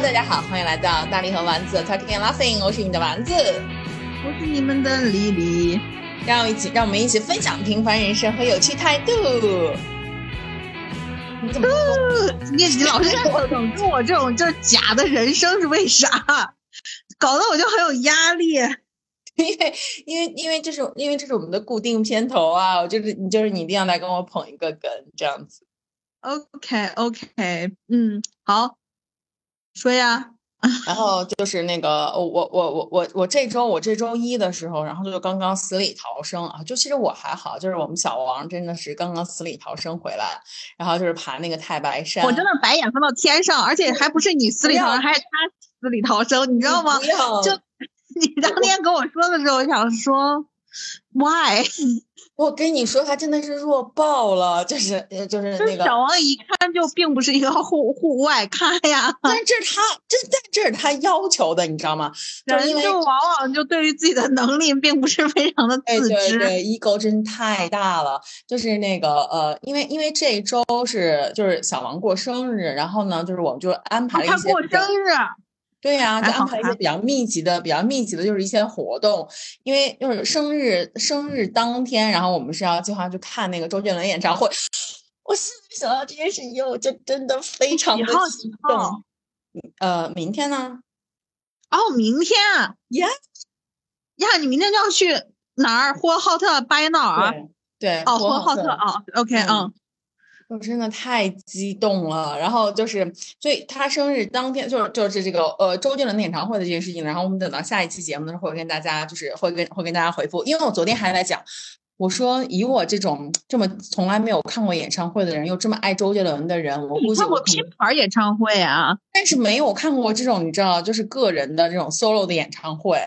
Hello，大家好，欢迎来到大力和丸子 Talking and Laughing，我是你们的丸子，我是你们的丽丽，让我一起，让我们一起分享平凡人生和有趣态度。你怎么？你你老是让我整出我这种就是假的人生是为啥？搞得我就很有压力。因为因为因为这是因为这是我们的固定片头啊，我就是你就是你一定要来跟我捧一个梗这样子。OK OK，嗯，好。说呀，然后就是那个我我我我我这周我这周一的时候，然后就刚刚死里逃生啊，就其实我还好，就是我们小王真的是刚刚死里逃生回来，然后就是爬那个太白山，我真的白眼翻到天上，而且还不是你死里逃生，还是他死里逃生，你知道吗？就 你当天跟我说的时候，我想说，why？我跟你说，他真的是弱爆了，就是就是那个小王一看就并不是一个户户外咖呀，但这是他这但这是他要求的，你知道吗？人就往往就对于自己的能力并不是非常的自知，对，ego 真太大了。就是那个呃，因为因为这一周是就是小王过生日，然后呢，就是我们就安排了一些。他过生日。对呀，就安排一些比较密集的、比较密集的，就是一些活动。因为就是生日生日当天，然后我们是要计划去看那个周杰伦演唱会。我想到这件事情，我就真的非常的激动。呃，明天呢？哦，明天啊？呀呀，你明天就要去哪儿？呼和浩特、巴彦淖尔？对，哦，呼和浩特啊。OK，嗯。我真的太激动了，然后就是，所以他生日当天就是就是这个呃周杰伦的演唱会的这件事情，然后我们等到下一期节目的时候会跟大家就是会跟会跟大家回复，因为我昨天还在讲。我说，以我这种这么从来没有看过演唱会的人，又这么爱周杰伦的人，我估计看过拼盘演唱会啊，但是没有看过这种你知道，就是个人的这种 solo 的演唱会。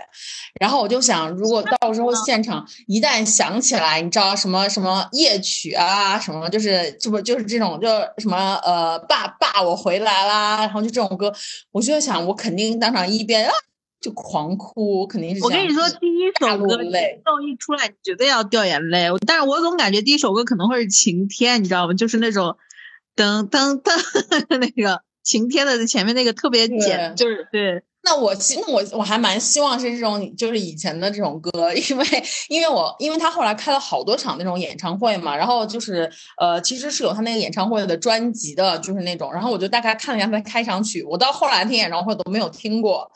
然后我就想，如果到时候现场一旦响起来，你知道什么什么夜曲啊，什么就是这不就是这种就什么呃爸爸我回来啦，然后就这种歌，我就想我肯定当场一边啊。就狂哭，肯定是。我跟你说，第一首歌奏一出来，绝对要掉眼泪。但是我总感觉第一首歌可能会是晴天，你知道吗？就是那种噔噔噔 那个晴天的前面那个特别简，就是对。那我其那我我还蛮希望是这种，就是以前的这种歌，因为因为我因为他后来开了好多场那种演唱会嘛，然后就是呃，其实是有他那个演唱会的专辑的，就是那种，然后我就大概看了一下他的开场曲，我到后来听演唱会都没有听过。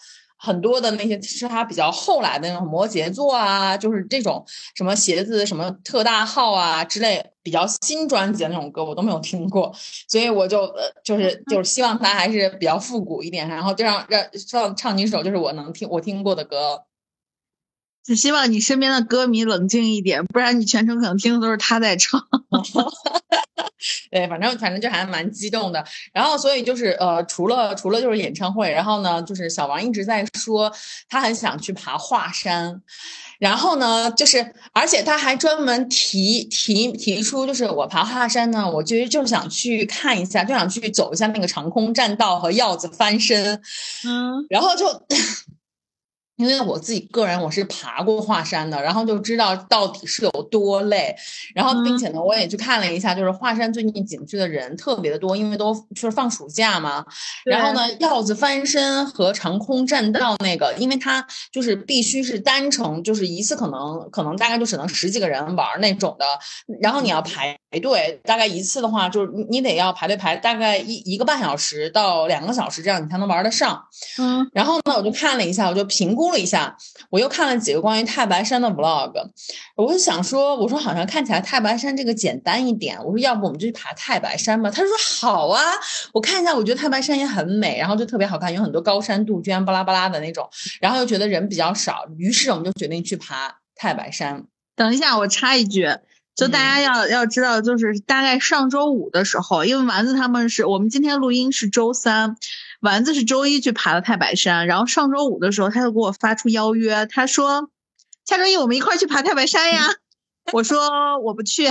很多的那些是他比较后来的那种摩羯座啊，就是这种什么鞋子什么特大号啊之类比较新专辑的那种歌，我都没有听过，所以我就呃就是就是希望他还是比较复古一点，然后就让让唱唱几首就是我能听我听过的歌。只希望你身边的歌迷冷静一点，不然你全程可能听的都是他在唱。对，反正反正就还蛮激动的。然后所以就是呃，除了除了就是演唱会，然后呢，就是小王一直在说他很想去爬华山。然后呢，就是而且他还专门提提提出，就是我爬华山呢，我其实就想去看一下，就想去走一下那个长空栈道和鹞子翻身。嗯，然后就。因为我自己个人我是爬过华山的，然后就知道到底是有多累，然后并且呢，我也去看了一下，就是华山最近景区的人特别的多，因为都就是放暑假嘛。然后呢，鹞子翻身和长空栈道那个，因为它就是必须是单程，就是一次可能可能大概就只能十几个人玩那种的，然后你要排队，大概一次的话就是你得要排队排大概一一个半小时到两个小时这样你才能玩得上。嗯，然后呢，我就看了一下，我就评估。估了一下，我又看了几个关于太白山的 vlog，我就想说，我说好像看起来太白山这个简单一点，我说要不我们就去爬太白山吧。他说好啊，我看一下，我觉得太白山也很美，然后就特别好看，有很多高山杜鹃，巴拉巴拉的那种，然后又觉得人比较少，于是我们就决定去爬太白山。等一下，我插一句，就大家要要知道，就是大概上周五的时候，因为丸子他们是我们今天录音是周三。丸子是周一去爬的太白山，然后上周五的时候他就给我发出邀约，他说下周一我们一块去爬太白山呀。我说我不去，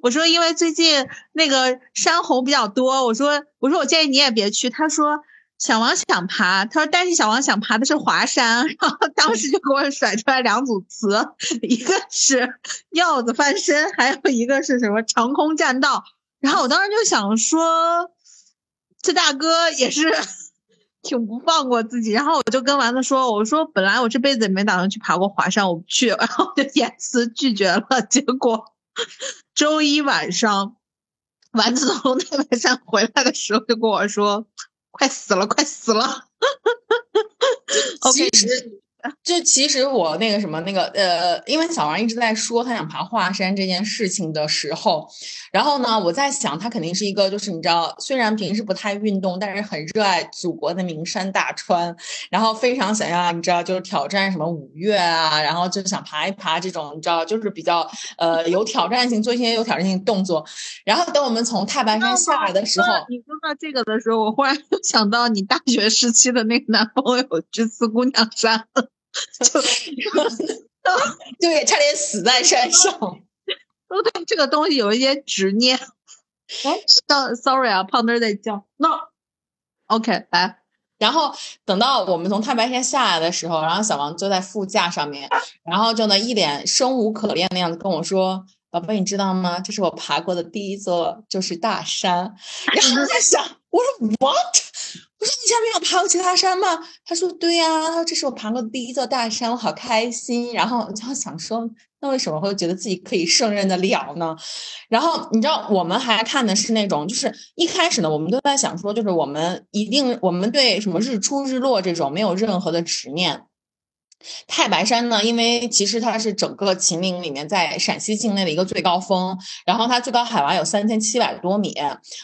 我说因为最近那个山洪比较多，我说我说我建议你也别去。他说小王想爬，他说但是小王想爬的是华山，然后当时就给我甩出来两组词，一个是鹞子翻身，还有一个是什么长空栈道。然后我当时就想说。这大哥也是 挺不放过自己。然后我就跟丸子说：“我说本来我这辈子也没打算去爬过华山，我不去。”然后就严词拒绝了。结果 周一晚上，丸子从太白山回来的时候就跟我说：“快死了，快死了。”OK。就其实我那个什么那个呃，因为小王一直在说他想爬华山这件事情的时候，然后呢，我在想他肯定是一个就是你知道，虽然平时不太运动，但是很热爱祖国的名山大川，然后非常想要你知道就是挑战什么五岳啊，然后就想爬一爬这种你知道就是比较呃有挑战性，做一些有挑战性动作。然后等我们从太白山下来的时候，你说到这个的时候，我忽然 想到你大学时期的那个男朋友去四姑娘山。就对，差点死在山上，都对这个东西有一些执念。哎，sorry 啊，胖墩在叫。No，OK，来。然后等到我们从太白山下来的时候，然后小王坐在副驾上面，然后就呢一脸生无可恋的样子跟我说：“宝贝，你知道吗？这是我爬过的第一座，就是大山。”然后我在想，我说 What？我说你前面有爬过其他山吗？他说对呀，他说这是我爬过的第一座大山，我好开心。然后我就想说，那为什么会觉得自己可以胜任得了呢？然后你知道，我们还看的是那种，就是一开始呢，我们都在想说，就是我们一定，我们对什么日出日落这种没有任何的执念。太白山呢，因为其实它是整个秦岭里面在陕西境内的一个最高峰，然后它最高海拔有三千七百多米。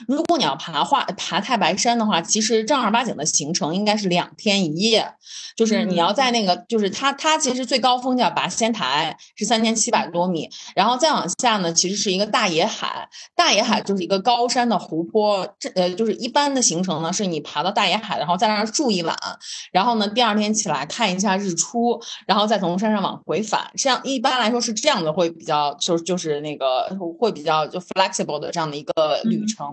如果你要爬华爬太白山的话，其实正儿八经的行程应该是两天一夜。就是你要在那个，就是它它其实最高峰叫拔仙台，是三千七百多米，然后再往下呢，其实是一个大野海。大野海就是一个高山的湖泊，这呃就是一般的行程呢，是你爬到大野海，然后在那儿住一晚，然后呢第二天起来看一下日出。然后再从山上往回返，这样一般来说是这样的，会比较就就是那个会比较就 flexible 的这样的一个旅程。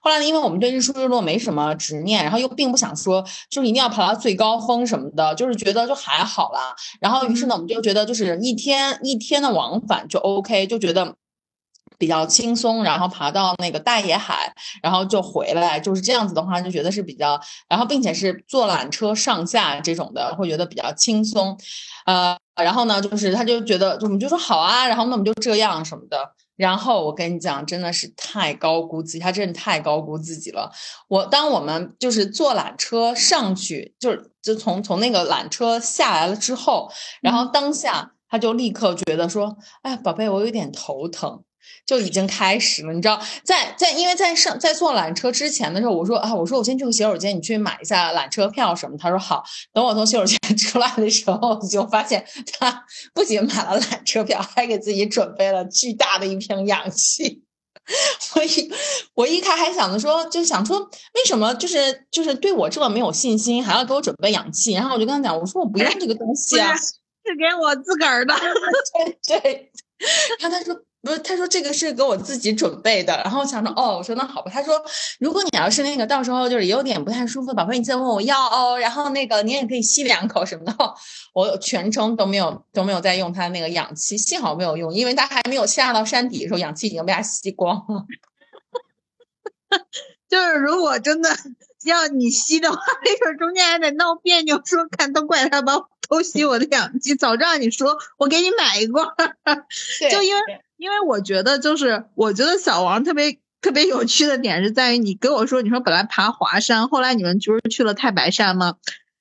后来呢，因为我们对日出日落没什么执念，然后又并不想说就是一定要爬到最高峰什么的，就是觉得就还好啦。然后于是呢，我们就觉得就是一天一天的往返就 OK，就觉得。比较轻松，然后爬到那个大野海，然后就回来，就是这样子的话，就觉得是比较，然后并且是坐缆车上下这种的，会觉得比较轻松，呃，然后呢，就是他就觉得，我们就说好啊，然后那我们就这样什么的，然后我跟你讲，真的是太高估自己，他真的太高估自己了。我当我们就是坐缆车上去，就是就从从那个缆车下来了之后，然后当下他就立刻觉得说，哎，宝贝，我有点头疼。就已经开始了，你知道，在在，因为在上在坐缆车之前的时候，我说啊，我说我先去个洗手间，你去买一下缆车票什么。他说好。等我从洗手间 出来的时候，就发现他不仅买了缆车票，还给自己准备了巨大的一瓶氧气。我一我一开还想着说，就想说为什么就是就是对我这么没有信心，还要给我准备氧气？然后我就跟他讲，我说我不用这个东西啊，是给我自个儿的。对对，然后他说。不是，他说这个是给我自己准备的，然后想说，哦，我说那好吧。他说，如果你要是那个到时候就是有点不太舒服，宝贝，你再问我要哦。然后那个你也可以吸两口什么的。我全程都没有都没有在用他那个氧气，幸好没有用，因为他还没有下到山底的时候，氧气已经被他吸光了。就是如果真的要你吸的话，那会儿中间还得闹别扭，说看都怪他把 偷袭我的氧气，早知道你说我给你买一罐，就因为。因为我觉得，就是我觉得小王特别特别有趣的点是在于，你跟我说，你说本来爬华山，后来你们不是去了太白山吗？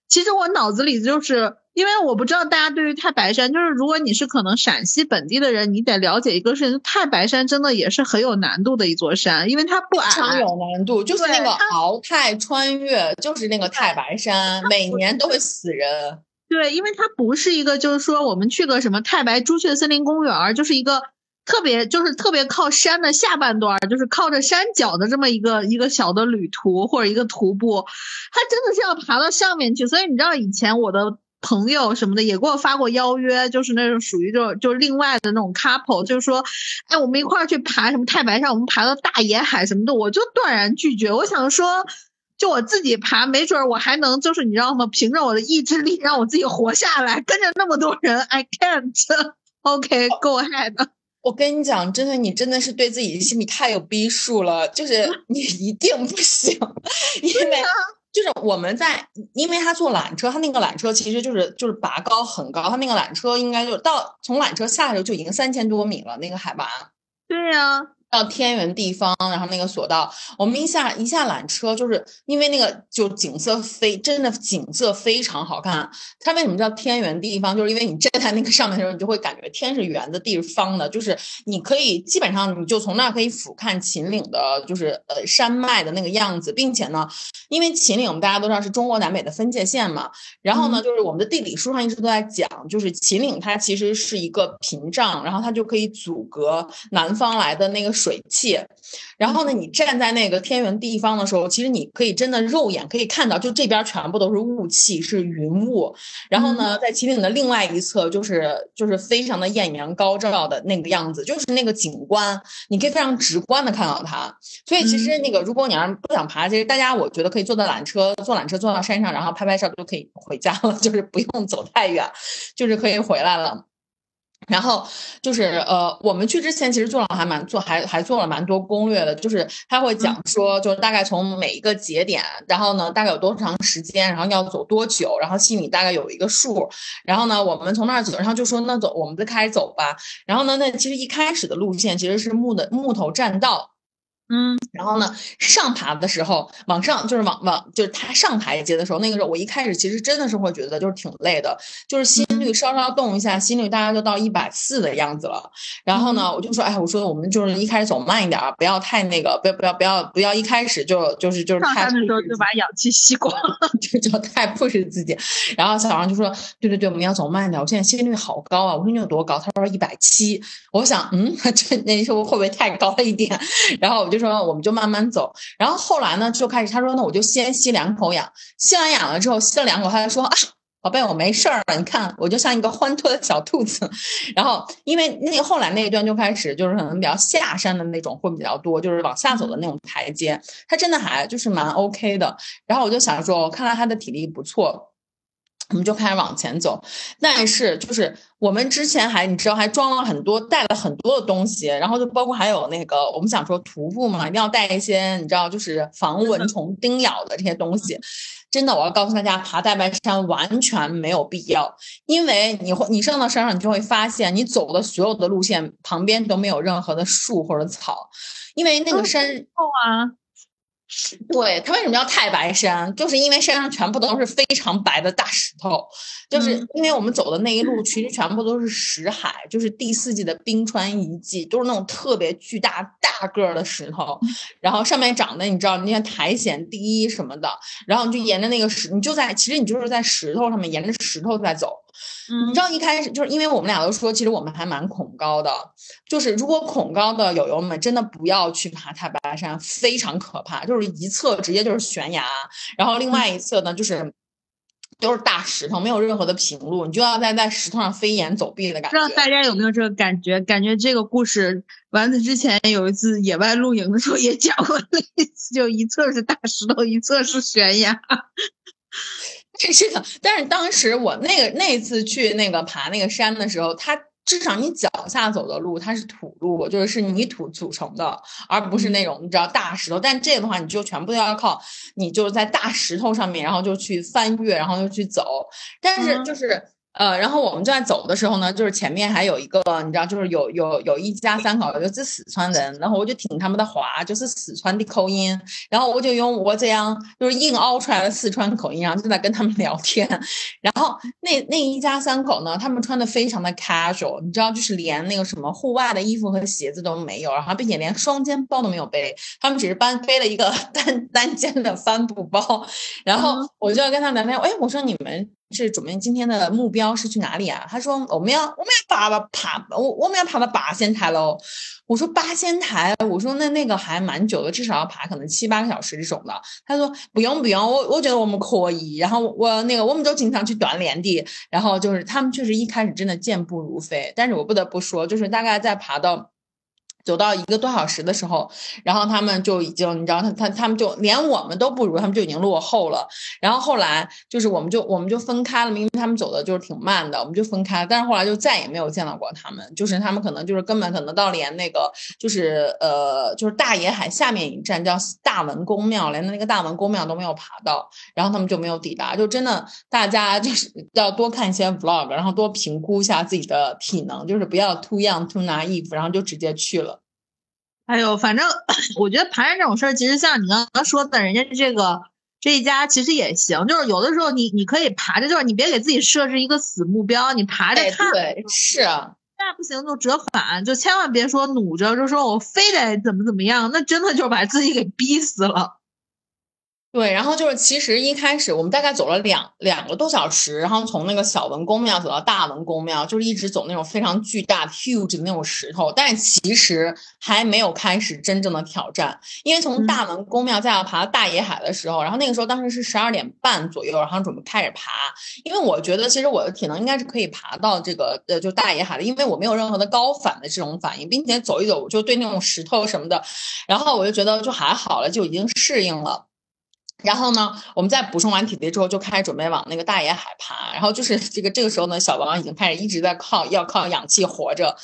其实我脑子里就是因为我不知道大家对于太白山，就是如果你是可能陕西本地的人，你得了解一个事情，太白山真的也是很有难度的一座山，因为它不矮，非常有难度，就是那个鳌太穿越，就是那个太白山，每年都会死人。对，因为它不是一个，就是说我们去个什么太白朱雀森林公园，就是一个。特别就是特别靠山的下半段，就是靠着山脚的这么一个一个小的旅途或者一个徒步，它真的是要爬到上面去。所以你知道以前我的朋友什么的也给我发过邀约，就是那种属于就就另外的那种 couple，就是说，哎，我们一块儿去爬什么太白山，我们爬到大野海什么的，我就断然拒绝。我想说，就我自己爬，没准我还能就是你知道吗？凭着我的意志力让我自己活下来。跟着那么多人，I can't。OK，go ahead。我跟你讲，真的，你真的是对自己心里太有逼数了，就是 你一定不行，因为就是我们在，因为他坐缆车，他那个缆车其实就是就是拔高很高，他那个缆车应该就到从缆车下来就已经三千多米了，那个海拔。对呀。到天圆地方，然后那个索道，我们一下一下缆车，就是因为那个就景色非真的景色非常好看。它为什么叫天圆地方？就是因为你站在那个上面的时候，你就会感觉天是圆的，地是方的，就是你可以基本上你就从那儿可以俯瞰秦岭的，就是呃山脉的那个样子，并且呢，因为秦岭我们大家都知道是中国南北的分界线嘛。然后呢，就是我们的地理书上一直都在讲，就是秦岭它其实是一个屏障，然后它就可以阻隔南方来的那个。水汽，然后呢，你站在那个天圆地方的时候，其实你可以真的肉眼可以看到，就这边全部都是雾气，是云雾。然后呢，在秦岭的另外一侧，就是就是非常的艳阳高照的那个样子，就是那个景观，你可以非常直观的看到它。所以其实那个，如果你要是不想爬，其实大家我觉得可以坐到缆车，坐缆车坐到山上，然后拍拍照就可以回家了，就是不用走太远，就是可以回来了。然后就是呃，我们去之前其实做了还蛮做还还做了蛮多攻略的，就是他会讲说，就是大概从每一个节点，然后呢大概有多长时间，然后要走多久，然后心里大概有一个数。然后呢，我们从那儿走，然后就说那走，我们就开始走吧。然后呢，那其实一开始的路线其实是木的木头栈道。嗯，然后呢，上爬的时候，往上就是往往就是他上台阶的时候，那个时候我一开始其实真的是会觉得就是挺累的，就是心率稍稍动一下，心率大概就到一百四的样子了。然后呢，我就说，哎，我说我们就是一开始走慢一点，不要太那个，不要不要不要不要一开始就就是就是太的时候就把氧气吸光了，就就太 push 自己。然后小王就说，对对对，我们要走慢点。我现在心率好高啊，我说你有多高？他说一百七。我想，嗯，这那时候会不会太高了一点？然后我就说，我们就慢慢走。然后后来呢，就开始他说，那我就先吸两口氧。吸完氧了之后，吸了两口，他就说啊，宝贝，我没事儿了。你看，我就像一个欢脱的小兔子。然后因为那后来那一段就开始就是可能比较下山的那种会比较多，就是往下走的那种台阶，他真的还就是蛮 OK 的。然后我就想说，看来他的体力不错。我们就开始往前走，但是就是我们之前还你知道还装了很多带了很多的东西，然后就包括还有那个我们想说徒步嘛，一定要带一些你知道就是防蚊虫叮咬的这些东西。真的，我要告诉大家，爬大白山完全没有必要，因为你会你上到山上，你就会发现你走的所有的路线旁边都没有任何的树或者草，因为那个山厚啊。对它为什么叫太白山？就是因为山上全部都是非常白的大石头，就是因为我们走的那一路其实全部都是石海，就是第四季的冰川遗迹，都是那种特别巨大大个儿的石头，然后上面长的你知道那些苔藓地什么的，然后你就沿着那个石，你就在其实你就是在石头上面沿着石头在走。你知道一开始就是因为我们俩都说，其实我们还蛮恐高的。就是如果恐高的友友们真的不要去爬太白山，非常可怕。就是一侧直接就是悬崖，然后另外一侧呢就是都是大石头，没有任何的平路，你就要在在石头上飞檐走壁的感觉。不知道大家有没有这个感觉？感觉这个故事丸子之前有一次野外露营的时候也讲过类似，就一侧是大石头，一侧是悬崖。是的，但是当时我那个那次去那个爬那个山的时候，它至少你脚下走的路它是土路，就是是泥土组成的，而不是那种你知道大石头。但这个的话，你就全部都要靠你就是在大石头上面，然后就去翻越，然后就去走。但是就是。呃，然后我们就在走的时候呢，就是前面还有一个，你知道，就是有有有一家三口，就是四川人，然后我就听他们的话，就是四川的口音，然后我就用我这样就是硬凹出来的四川口音，然后就在跟他们聊天。然后那那一家三口呢，他们穿的非常的 casual，你知道，就是连那个什么户外的衣服和鞋子都没有，然后并且连双肩包都没有背，他们只是搬背了一个 单单肩的帆布包。然后我就要跟他聊天，哎，我说你们。是准备今天的目标是去哪里啊？他说我们要我们要爬了爬我我们要爬到八仙台喽。我说八仙台，我说那那个还蛮久的，至少要爬可能七八个小时这种的。他说不用不用，我我觉得我们可以。然后我那个我们都经常去锻炼的。然后就是他们确实一开始真的健步如飞，但是我不得不说，就是大概在爬到。走到一个多小时的时候，然后他们就已经，你知道，他他他们就连我们都不如，他们就已经落后了。然后后来就是我们就我们就分开了，明明他们走的就是挺慢的，我们就分开。但是后来就再也没有见到过他们，就是他们可能就是根本可能到连那个就是呃就是大野海下面一站叫大文公庙，连那个大文公庙都没有爬到，然后他们就没有抵达。就真的大家就是要多看一些 vlog，然后多评估一下自己的体能，就是不要 too young too naive，然后就直接去了。哎呦，反正 我觉得爬山这种事儿，其实像你刚刚说的，人家这个这一家其实也行，就是有的时候你你可以爬着，就是你别给自己设置一个死目标，你爬着看。对，是。那不行就折返，就千万别说努着，就说我非得怎么怎么样，那真的就把自己给逼死了。对，然后就是其实一开始我们大概走了两两个多小时，然后从那个小文公庙走到大文公庙，就是一直走那种非常巨大 huge 的那种石头，但是其实还没有开始真正的挑战，因为从大文公庙再要爬到大野海的时候，然后那个时候当时是十二点半左右，然后准备开始爬，因为我觉得其实我的体能应该是可以爬到这个呃就大野海的，因为我没有任何的高反的这种反应，并且走一走我就对那种石头什么的，然后我就觉得就还好了，就已经适应了。然后呢，我们在补充完体力之后，就开始准备往那个大野海爬。然后就是这个这个时候呢，小王已经开始一直在靠要靠氧气活着。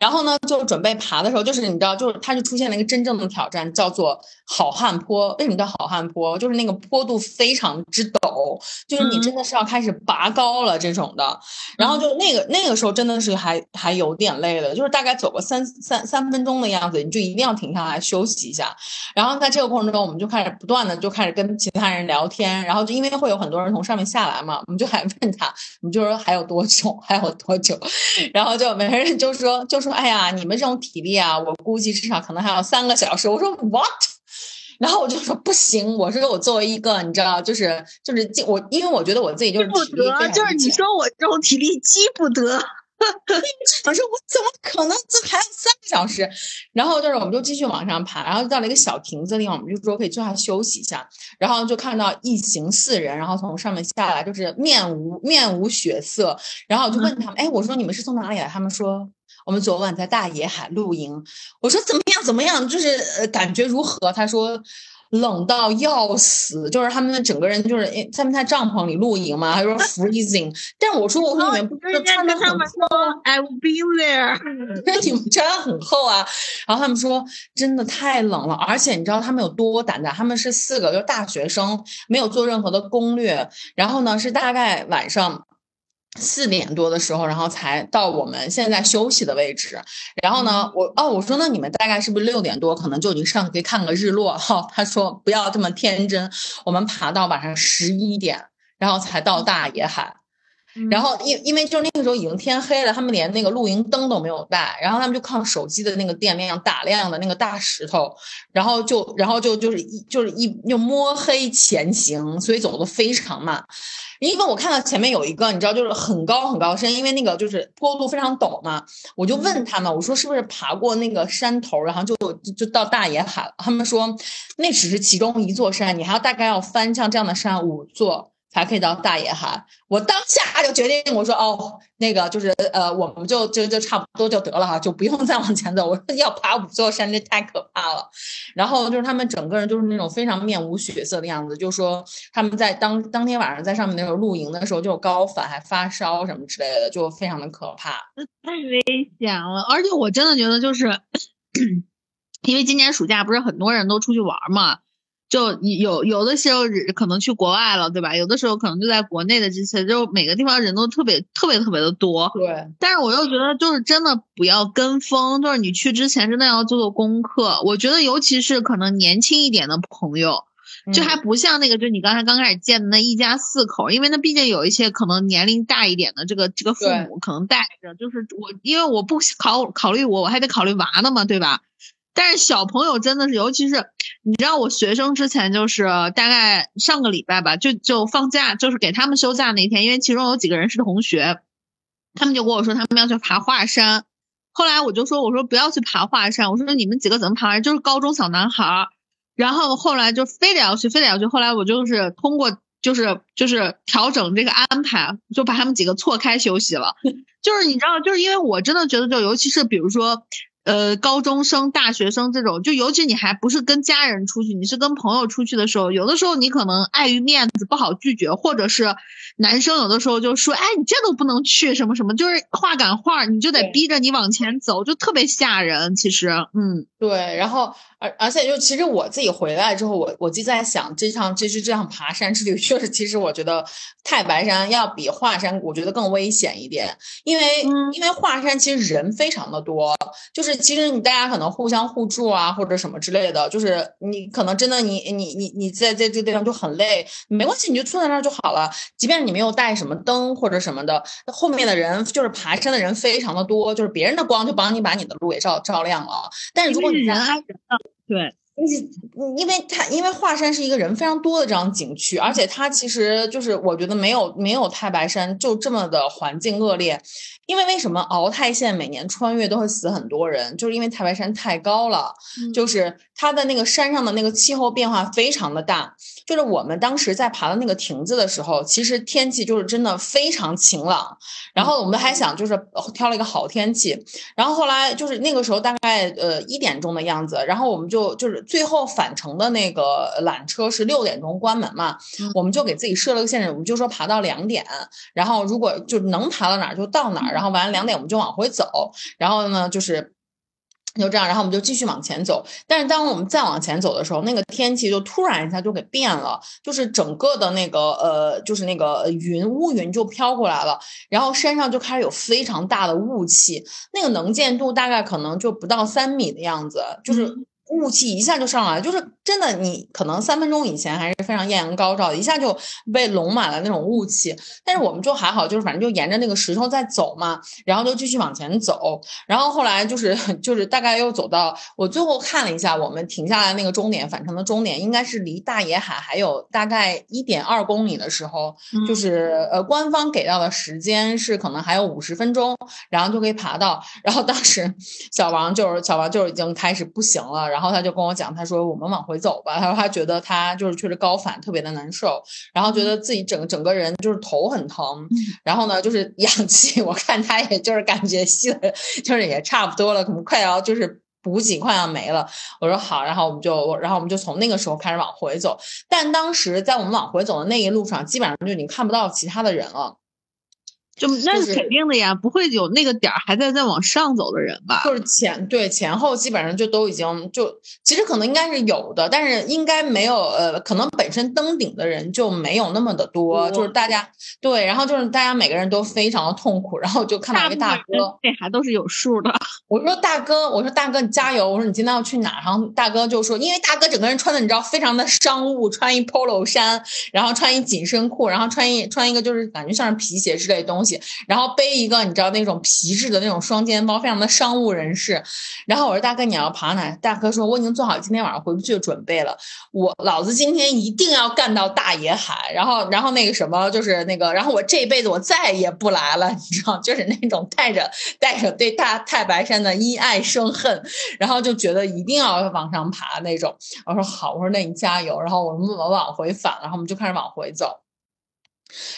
然后呢，就准备爬的时候，就是你知道，就是它就出现了一个真正的挑战，叫做好汉坡。为什么叫好汉坡？就是那个坡度非常之陡，就是你真的是要开始拔高了这种的。然后就那个那个时候真的是还还有点累的，就是大概走个三三三分钟的样子，你就一定要停下来休息一下。然后在这个过程中，我们就开始不断的就开始跟其他人聊天，然后就因为会有很多人从上面下来嘛，我们就还问他，我们就说还有多久，还有多久，然后就每个人就说就说哎呀，你们这种体力啊，我估计至少可能还有三个小时。我说 what？然后我就说不行，我说我作为一个你知道，就是就是我，因为我觉得我自己就是体力就是你说我这种体力积不得。我说我怎么可能？这还有三个小时？然后就是，我们就继续往上爬，然后到了一个小亭子的地方，我们就说可以坐下休息一下。然后就看到一行四人，然后从上面下来，就是面无面无血色。然后我就问他们：“哎，我说你们是从哪里来？”他们说：“我们昨晚在大野海露营。”我说：“怎么样？怎么样？就是呃，感觉如何？”他说。冷到要死，就是他们整个人就是他们在帐篷里露营嘛，他说 freezing。但我说我说你们不是穿的很厚，I will be there。那你们穿的很厚啊。然后他们说真的太冷了，而且你知道他们有多胆大？他们是四个，就是大学生，没有做任何的攻略。然后呢，是大概晚上。四点多的时候，然后才到我们现在休息的位置。然后呢，我哦，我说那你们大概是不是六点多可能就已经上可以看个日落？哈，他说不要这么天真，我们爬到晚上十一点，然后才到大野海。然后因因为就那个时候已经天黑了，他们连那个露营灯都没有带，然后他们就靠手机的那个电量打亮的那个大石头，然后就然后就就是一就是一就摸黑前行，所以走的非常慢。因为我看到前面有一个，你知道，就是很高很高深，因为那个就是坡度非常陡嘛。我就问他们，我说是不是爬过那个山头，然后就就到大野海了？他们说那只是其中一座山，你还要大概要翻像这样的山五座。还可以当大爷哈，我当下就决定，我说哦，那个就是呃，我们就就就差不多就得了哈，就不用 再往前走。我说要爬五座山，这太可怕了。然后就是他们整个人就是那种非常面无血色的样子，就说他们在当当天晚上在上面那种露营的时候就高反，还发烧什么之类的，就非常的可怕。那太危险了，而且我真的觉得就是，因为今年暑假不是很多人都出去玩嘛。就有有的时候可能去国外了，对吧？有的时候可能就在国内的这些，就每个地方人都特别特别特别的多。对。但是我又觉得，就是真的不要跟风，就是你去之前真的要做做功课。我觉得，尤其是可能年轻一点的朋友，就还不像那个，就你刚才刚开始见的那一家四口，因为那毕竟有一些可能年龄大一点的这个这个父母可能带着，就是我因为我不考考虑我，我还得考虑娃呢嘛，对吧？但是小朋友真的是，尤其是你知道，我学生之前就是大概上个礼拜吧，就就放假，就是给他们休假那天，因为其中有几个人是同学，他们就跟我说他们要去爬华山。后来我就说，我说不要去爬华山，我说你们几个怎么爬？就是高中小男孩儿。然后后来就非得要去，非得要去。后来我就是通过，就是就是调整这个安排，就把他们几个错开休息了。就是你知道，就是因为我真的觉得，就尤其是比如说。呃，高中生、大学生这种，就尤其你还不是跟家人出去，你是跟朋友出去的时候，有的时候你可能碍于面子不好拒绝，或者是男生有的时候就说，哎，你这都不能去，什么什么，就是话赶话，你就得逼着你往前走，就特别吓人。其实，嗯，对。然后，而而且就其实我自己回来之后，我我就在想，这场这是这场爬山之旅，确实，其实我觉得太白山要比华山，我觉得更危险一点，因为因为华山其实人非常的多，就是。其实你大家可能互相互助啊，或者什么之类的，就是你可能真的你你你你在在这个地方就很累，没关系，你就坐在那儿就好了。即便你没有带什么灯或者什么的，后面的人就是爬山的人非常的多，就是别人的光就帮你把你的路也照照亮了。但是如果你人挨人的，对。因因为它因为华山是一个人非常多的这样景区，而且它其实就是我觉得没有没有太白山就这么的环境恶劣。因为为什么鳌泰县每年穿越都会死很多人，就是因为太白山太高了，就是它的那个山上的那个气候变化非常的大。就是我们当时在爬的那个亭子的时候，其实天气就是真的非常晴朗，然后我们还想就是挑了一个好天气，然后后来就是那个时候大概呃一点钟的样子，然后我们就就是。最后返程的那个缆车是六点钟关门嘛，我们就给自己设了个限制，我们就说爬到两点，然后如果就能爬到哪儿就到哪儿，然后完了两点我们就往回走，然后呢就是就这样，然后我们就继续往前走。但是当我们再往前走的时候，那个天气就突然一下就给变了，就是整个的那个呃，就是那个云乌云就飘过来了，然后山上就开始有非常大的雾气，那个能见度大概可能就不到三米的样子，就是。雾气一下就上来了，就是真的，你可能三分钟以前还是非常艳阳高照的，一下就被笼满了那种雾气。但是我们就还好，就是反正就沿着那个石头在走嘛，然后就继续往前走。然后后来就是 就是大概又走到我最后看了一下，我们停下来那个终点返程的终点应该是离大野海还有大概一点二公里的时候，就是呃官方给到的时间是可能还有五十分钟，然后就可以爬到。然后当时 小王就是小王就是已经开始不行了。然后他就跟我讲，他说我们往回走吧。他说他觉得他就是确实高反特别的难受，然后觉得自己整整个人就是头很疼。然后呢，就是氧气，我看他也就是感觉吸的，就是也差不多了，可能快要就是补给快要没了。我说好，然后我们就然后我们就从那个时候开始往回走。但当时在我们往回走的那一路上，基本上就已经看不到其他的人了。就那是肯定的呀，不会有那个点儿还在再往上走的人吧？就是前对前后基本上就都已经就其实可能应该是有的，但是应该没有呃，可能本身登顶的人就没有那么的多，就是大家对，然后就是大家每个人都非常的痛苦，然后就看到一个大哥，这还都是有数的。我说大哥，我说大哥你加油，我说你今天要去哪？然后大哥就说，因为大哥整个人穿的你知道非常的商务，穿一 polo 衫，然后穿一紧身裤，然后穿一穿一个就是感觉像是皮鞋之类的东西。然后背一个你知道那种皮质的那种双肩包，非常的商务人士。然后我说大哥你要爬哪？大哥说我已经做好今天晚上回不去的准备了。我老子今天一定要干到大野海。然后然后那个什么就是那个，然后我这辈子我再也不来了，你知道，就是那种带着带着对大太白山的因爱生恨，然后就觉得一定要往上爬那种。我说好，我说那你加油。然后我们往往回返，然后我们就开始往回走。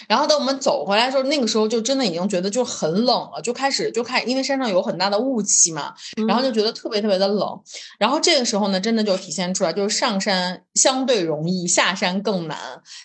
然后等我们走回来的时候，那个时候就真的已经觉得就很冷了，就开始就开，因为山上有很大的雾气嘛，然后就觉得特别特别的冷。然后这个时候呢，真的就体现出来，就是上山相对容易，下山更难。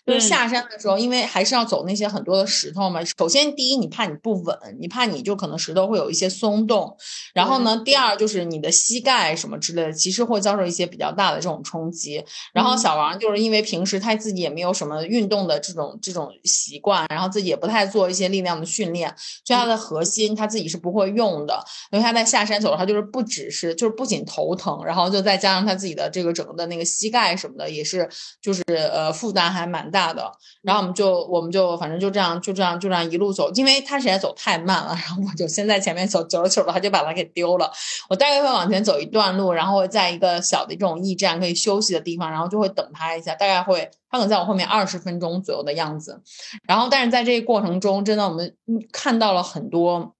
就是下山的时候，因为还是要走那些很多的石头嘛。首先，第一，你怕你不稳，你怕你就可能石头会有一些松动。然后呢，第二就是你的膝盖什么之类的，其实会遭受一些比较大的这种冲击。然后小王就是因为平时他自己也没有什么运动的这种这种。习惯，然后自己也不太做一些力量的训练，所以他的核心他自己是不会用的。因为他在下山走的话，就是不只是就是不仅头疼，然后就再加上他自己的这个整个的那个膝盖什么的，也是就是呃负担还蛮大的。然后我们就我们就反正就这样就这样就这样一路走，因为他实在走太慢了，然后我就先在前面走，走着走着他就把他给丢了。我大概会往前走一段路，然后在一个小的这种驿站可以休息的地方，然后就会等他一下，大概会。他可能在我后面二十分钟左右的样子，然后但是在这个过程中，真的我们看到了很多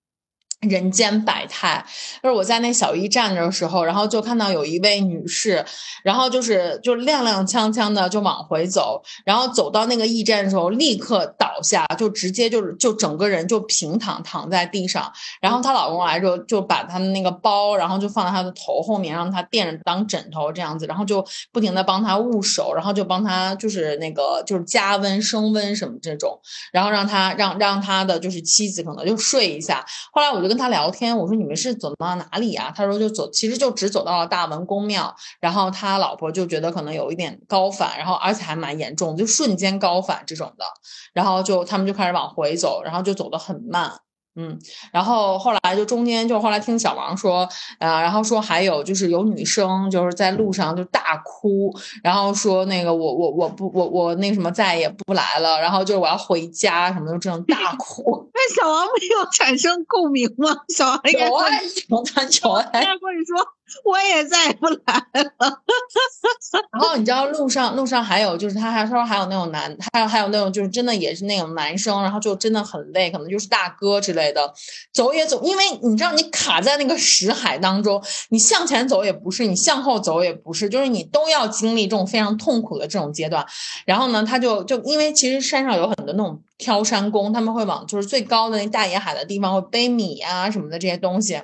人间百态，就是我在那小驿站的时候，然后就看到有一位女士，然后就是就踉踉跄跄的就往回走，然后走到那个驿站的时候，立刻倒下，就直接就是就整个人就平躺躺在地上，然后她老公来之后就把她的那个包，然后就放在她的头后面，让她垫着当枕头这样子，然后就不停的帮她捂手，然后就帮她就是那个就是加温升温什么这种，然后让她让让她的就是妻子可能就睡一下，后来我就。跟他聊天，我说你们是走到哪里啊？他说就走，其实就只走到了大文公庙。然后他老婆就觉得可能有一点高反，然后而且还蛮严重，就瞬间高反这种的。然后就他们就开始往回走，然后就走得很慢。嗯，然后后来就中间就后来听小王说，呃，然后说还有就是有女生就是在路上就大哭，然后说那个我我我不我我那什么再也不来了，然后就是我要回家什么的这种大 哭。那小王没有产生共鸣吗？小王有啊，有啊有啊，他跟你说。我也再也不来了。然后你知道路上路上还有就是他还说还有那种男还有还有那种就是真的也是那种男生，然后就真的很累，可能就是大哥之类的，走也走，因为你知道你卡在那个石海当中，你向前走也不是，你向后走也不是，就是你都要经历这种非常痛苦的这种阶段。然后呢，他就就因为其实山上有很多那种挑山工，他们会往就是最高的那大野海的地方会背米啊什么的这些东西。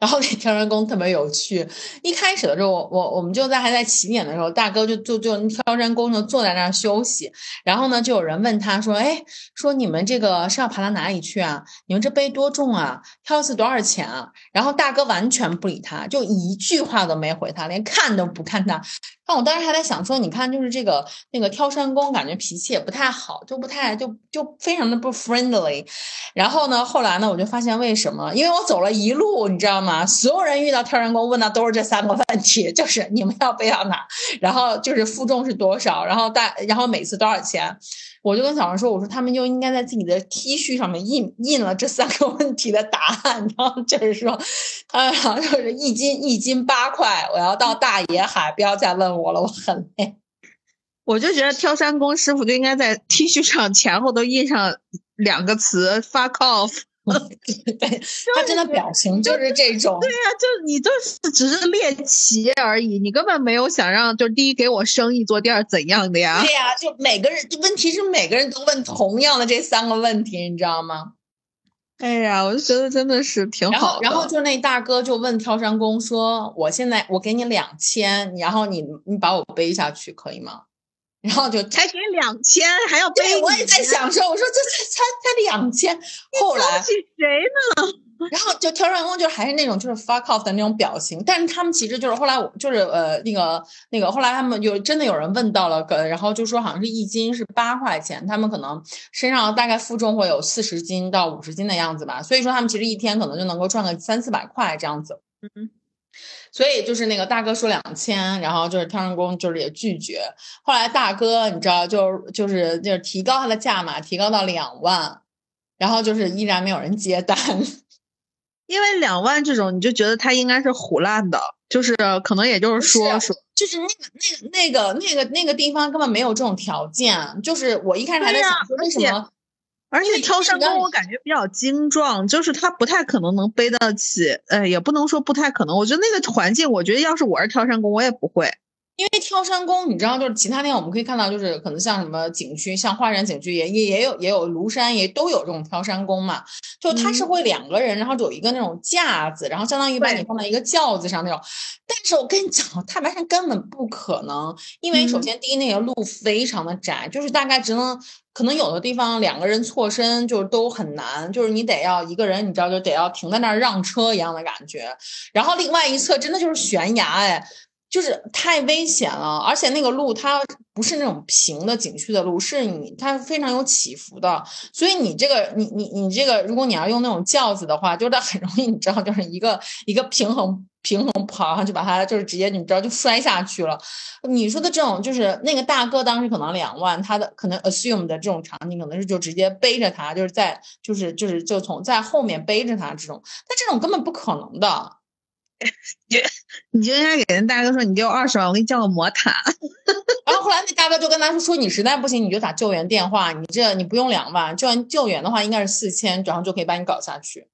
然后那挑山工特别有趣，一开始的时候，我我我们就在还在起点的时候，大哥就就就挑山工就坐在那儿休息，然后呢，就有人问他说：“哎，说你们这个是要爬到哪里去啊？你们这背多重啊？挑一次多少钱啊？”然后大哥完全不理他，就一句话都没回他，连看都不看他。那我当时还在想说，你看，就是这个那个挑山工，感觉脾气也不太好，就不太就就非常的不 friendly。然后呢，后来呢，我就发现为什么？因为我走了一路，你知道吗？啊所有人遇到挑山工问的都是这三个问题，就是你们要背到哪，然后就是负重是多少，然后大，然后每次多少钱。我就跟小王说：“我说他们就应该在自己的 T 恤上面印印了这三个问题的答案，然后就是说，哎呀，就是一斤一斤八块，我要到大野海，不要再问我了，我很累。”我就觉得挑山工师傅就应该在 T 恤上前后都印上两个词：fuck off。对，他真的表情就是这种。对呀，就你就是只是猎奇而已，你根本没有想让，就第一给我生意做，第二怎样的呀？对呀，就每个人，问题是每个人都问同样的这三个问题，你知道吗？哎呀，我就觉得真的是挺好。然后就那大哥就问挑山工说：“我现在我给你两千，然后你你把我背下去可以吗？”然后就才给两千，还要背。我也在想说，我说这才才才两千。后来谁呢？然后就挑战工就还是那种就是 fuck off 的那种表情，但是他们其实就是后来我就是呃那个那个后来他们有真的有人问到了，然后就说好像是一斤是八块钱，他们可能身上大概负重会有四十斤到五十斤的样子吧，所以说他们其实一天可能就能够赚个三四百块这样子。嗯。所以就是那个大哥说两千，然后就是挑山工就是也拒绝。后来大哥你知道，就就是就是提高他的价码，提高到两万，然后就是依然没有人接单。因为两万这种，你就觉得他应该是胡烂的，就是可能也就是说说，就是那个那个那个那个那个地方根本没有这种条件。就是我一开始还在想说为什么。而且挑山工我感觉比较精壮，就是他不太可能能背得起，呃，也不能说不太可能。我觉得那个环境，我觉得要是我是挑山工，我也不会。因为挑山工，你知道，就是其他地方我们可以看到，就是可能像什么景区，像华山景区也也也有也有庐山也都有这种挑山工嘛。就他是会两个人，然后有一个那种架子，然后相当于把你放在一个轿子上那种。但是我跟你讲，太白山根本不可能，因为首先第一那个路非常的窄，就是大概只能。可能有的地方两个人错身就都很难，就是你得要一个人，你知道就得要停在那儿让车一样的感觉。然后另外一侧真的就是悬崖，哎，就是太危险了。而且那个路它不是那种平的景区的路，是你它非常有起伏的。所以你这个你你你这个，如果你要用那种轿子的话，就是它很容易，你知道，就是一个一个平衡。平衡不好，然后就把它就是直接你知道就摔下去了。你说的这种就是那个大哥当时可能两万，他的可能 assume 的这种场景可能是就直接背着他，就是在就是就是就从在后面背着他这种，但这种根本不可能的。你你就应该给人大哥说，你给我二十万，我给你叫个魔毯。然后后来那大哥就跟他说说，你实在不行你就打救援电话，你这你不用两万，救援救援的话应该是四千，然后就可以把你搞下去。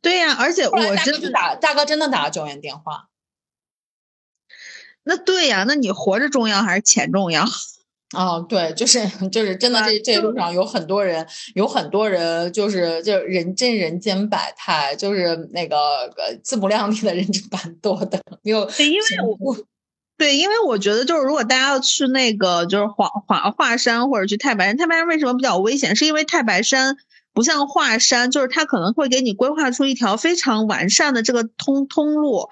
对呀，而且我大真的打大哥真的打了救援电话。那对呀，那你活着重要还是钱重要？哦，对，就是就是真的，这这路上有很多人，有很多人，就是就人真人间百态，就是那个呃自不量力的人是蛮多的。有，对，因为我对，因为我觉得就是如果大家要去那个就是华华华山或者去太白山，太白山为什么比较危险？是因为太白山不像华山，就是它可能会给你规划出一条非常完善的这个通通路。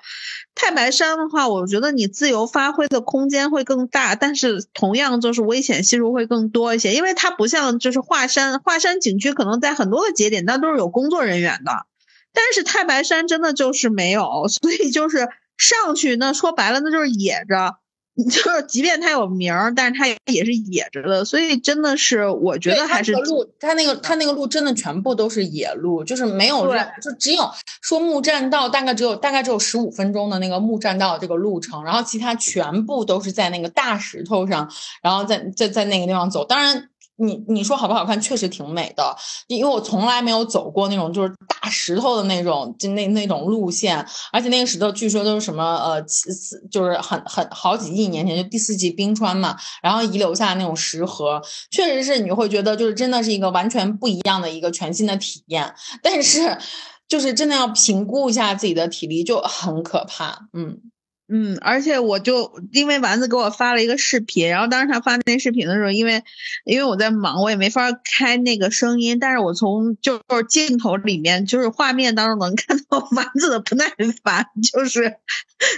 太白山的话，我觉得你自由发挥的空间会更大，但是同样就是危险系数会更多一些，因为它不像就是华山，华山景区可能在很多个节点那都是有工作人员的，但是太白山真的就是没有，所以就是上去那说白了那就是野着。就是即便它有名儿，但是它也也是野着的，所以真的是我觉得还是路，它那个它那个路真的全部都是野路，就是没有任，就只有说木栈道大概只有大概只有十五分钟的那个木栈道这个路程，然后其他全部都是在那个大石头上，然后在在在那个地方走，当然。你你说好不好看？确实挺美的，因为我从来没有走过那种就是大石头的那种就那那种路线，而且那个石头据说都是什么呃，就是很很好几亿年前就第四纪冰川嘛，然后遗留下那种石盒，确实是你会觉得就是真的是一个完全不一样的一个全新的体验，但是就是真的要评估一下自己的体力就很可怕，嗯。嗯，而且我就因为丸子给我发了一个视频，然后当时他发那视频的时候，因为因为我在忙，我也没法开那个声音，但是我从就是镜头里面就是画面当中能看到 丸子的不耐烦，就是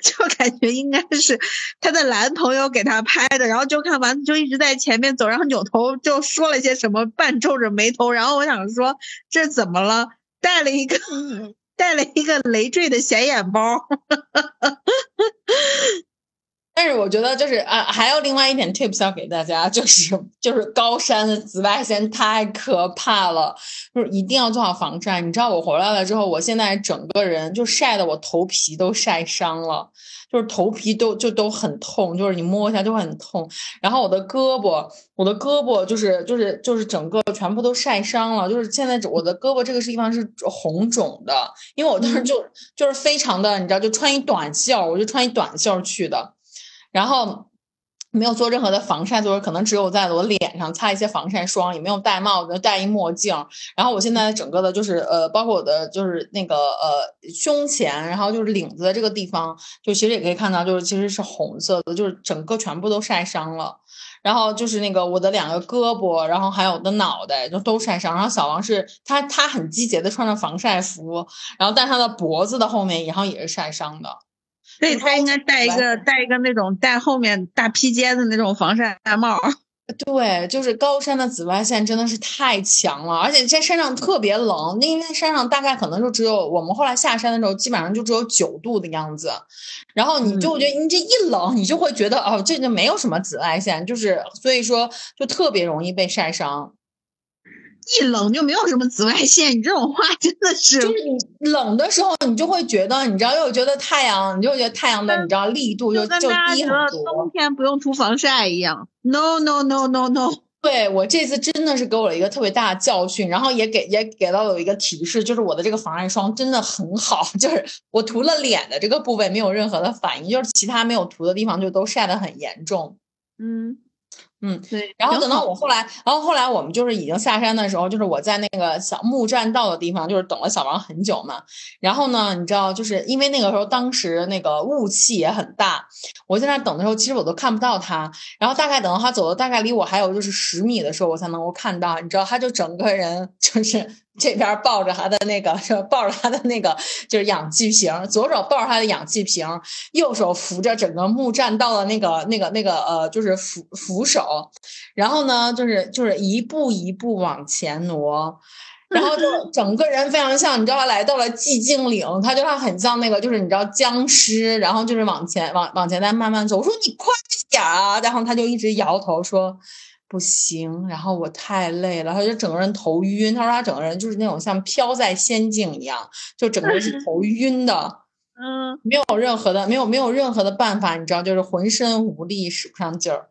就感觉应该是他的男朋友给他拍的，然后就看丸子就一直在前面走，然后扭头就说了些什么，半皱着眉头，然后我想说这怎么了？带了一个。带了一个累赘的显眼包，但是我觉得就是啊，还有另外一点 tips 要给大家，就是就是高山的紫外线太可怕了，就是一定要做好防晒。你知道我回来了之后，我现在整个人就晒的我头皮都晒伤了。就是头皮都就都很痛，就是你摸一下就会很痛。然后我的胳膊，我的胳膊就是就是就是整个全部都晒伤了。就是现在我的胳膊这个地方是红肿的，因为我当时就就是非常的，你知道，就穿一短袖，我就穿一短袖去的，然后。没有做任何的防晒，就是可能只有在我脸上擦一些防晒霜，也没有戴帽子，戴一墨镜。然后我现在整个的就是呃，包括我的就是那个呃胸前，然后就是领子的这个地方，就其实也可以看到，就是其实是红色的，就是整个全部都晒伤了。然后就是那个我的两个胳膊，然后还有我的脑袋就都晒伤。然后小王是他他很积极的穿着防晒服，然后但他的脖子的后面然后也是晒伤的。所以他应该戴一个戴一个那种戴后面大披肩的那种防晒帽。对，就是高山的紫外线真的是太强了，而且在山上特别冷，因为山上大概可能就只有我们后来下山的时候，基本上就只有九度的样子。然后你就觉得你这一冷，你就会觉得哦，这就没有什么紫外线，就是所以说就特别容易被晒伤。一冷就没有什么紫外线，你这种话真的是。就是你冷的时候，你就会觉得，你知道，又觉得太阳，你就觉得太阳的，你知道力度就就低很多。冬天不用涂防晒一样。No no no no no。对我这次真的是给我了一个特别大的教训，然后也给也给到了我一个提示，就是我的这个防晒霜真的很好，就是我涂了脸的这个部位没有任何的反应，就是其他没有涂的地方就都晒得很严重。嗯。嗯，对。然后等到我后来，然后后来我们就是已经下山的时候，就是我在那个小木栈道的地方，就是等了小王很久嘛。然后呢，你知道，就是因为那个时候当时那个雾气也很大，我在那等的时候，其实我都看不到他。然后大概等到他走了大概离我还有就是十米的时候，我才能够看到。你知道，他就整个人 就是。这边抱着他的那个，是抱着他的那个，就是氧气瓶，左手抱着他的氧气瓶，右手扶着整个木栈道的那个、那个、那个，呃，就是扶扶手，然后呢，就是就是一步一步往前挪，然后就整个人非常像，你知道，他来到了寂静岭，他就他很像那个，就是你知道僵尸，然后就是往前往往前再慢慢走。我说你快点啊，然后他就一直摇头说。不行，然后我太累了，他就整个人头晕。他说他整个人就是那种像飘在仙境一样，就整个人是 头晕的，嗯，没有任何的，没有没有任何的办法，你知道，就是浑身无力，使不上劲儿。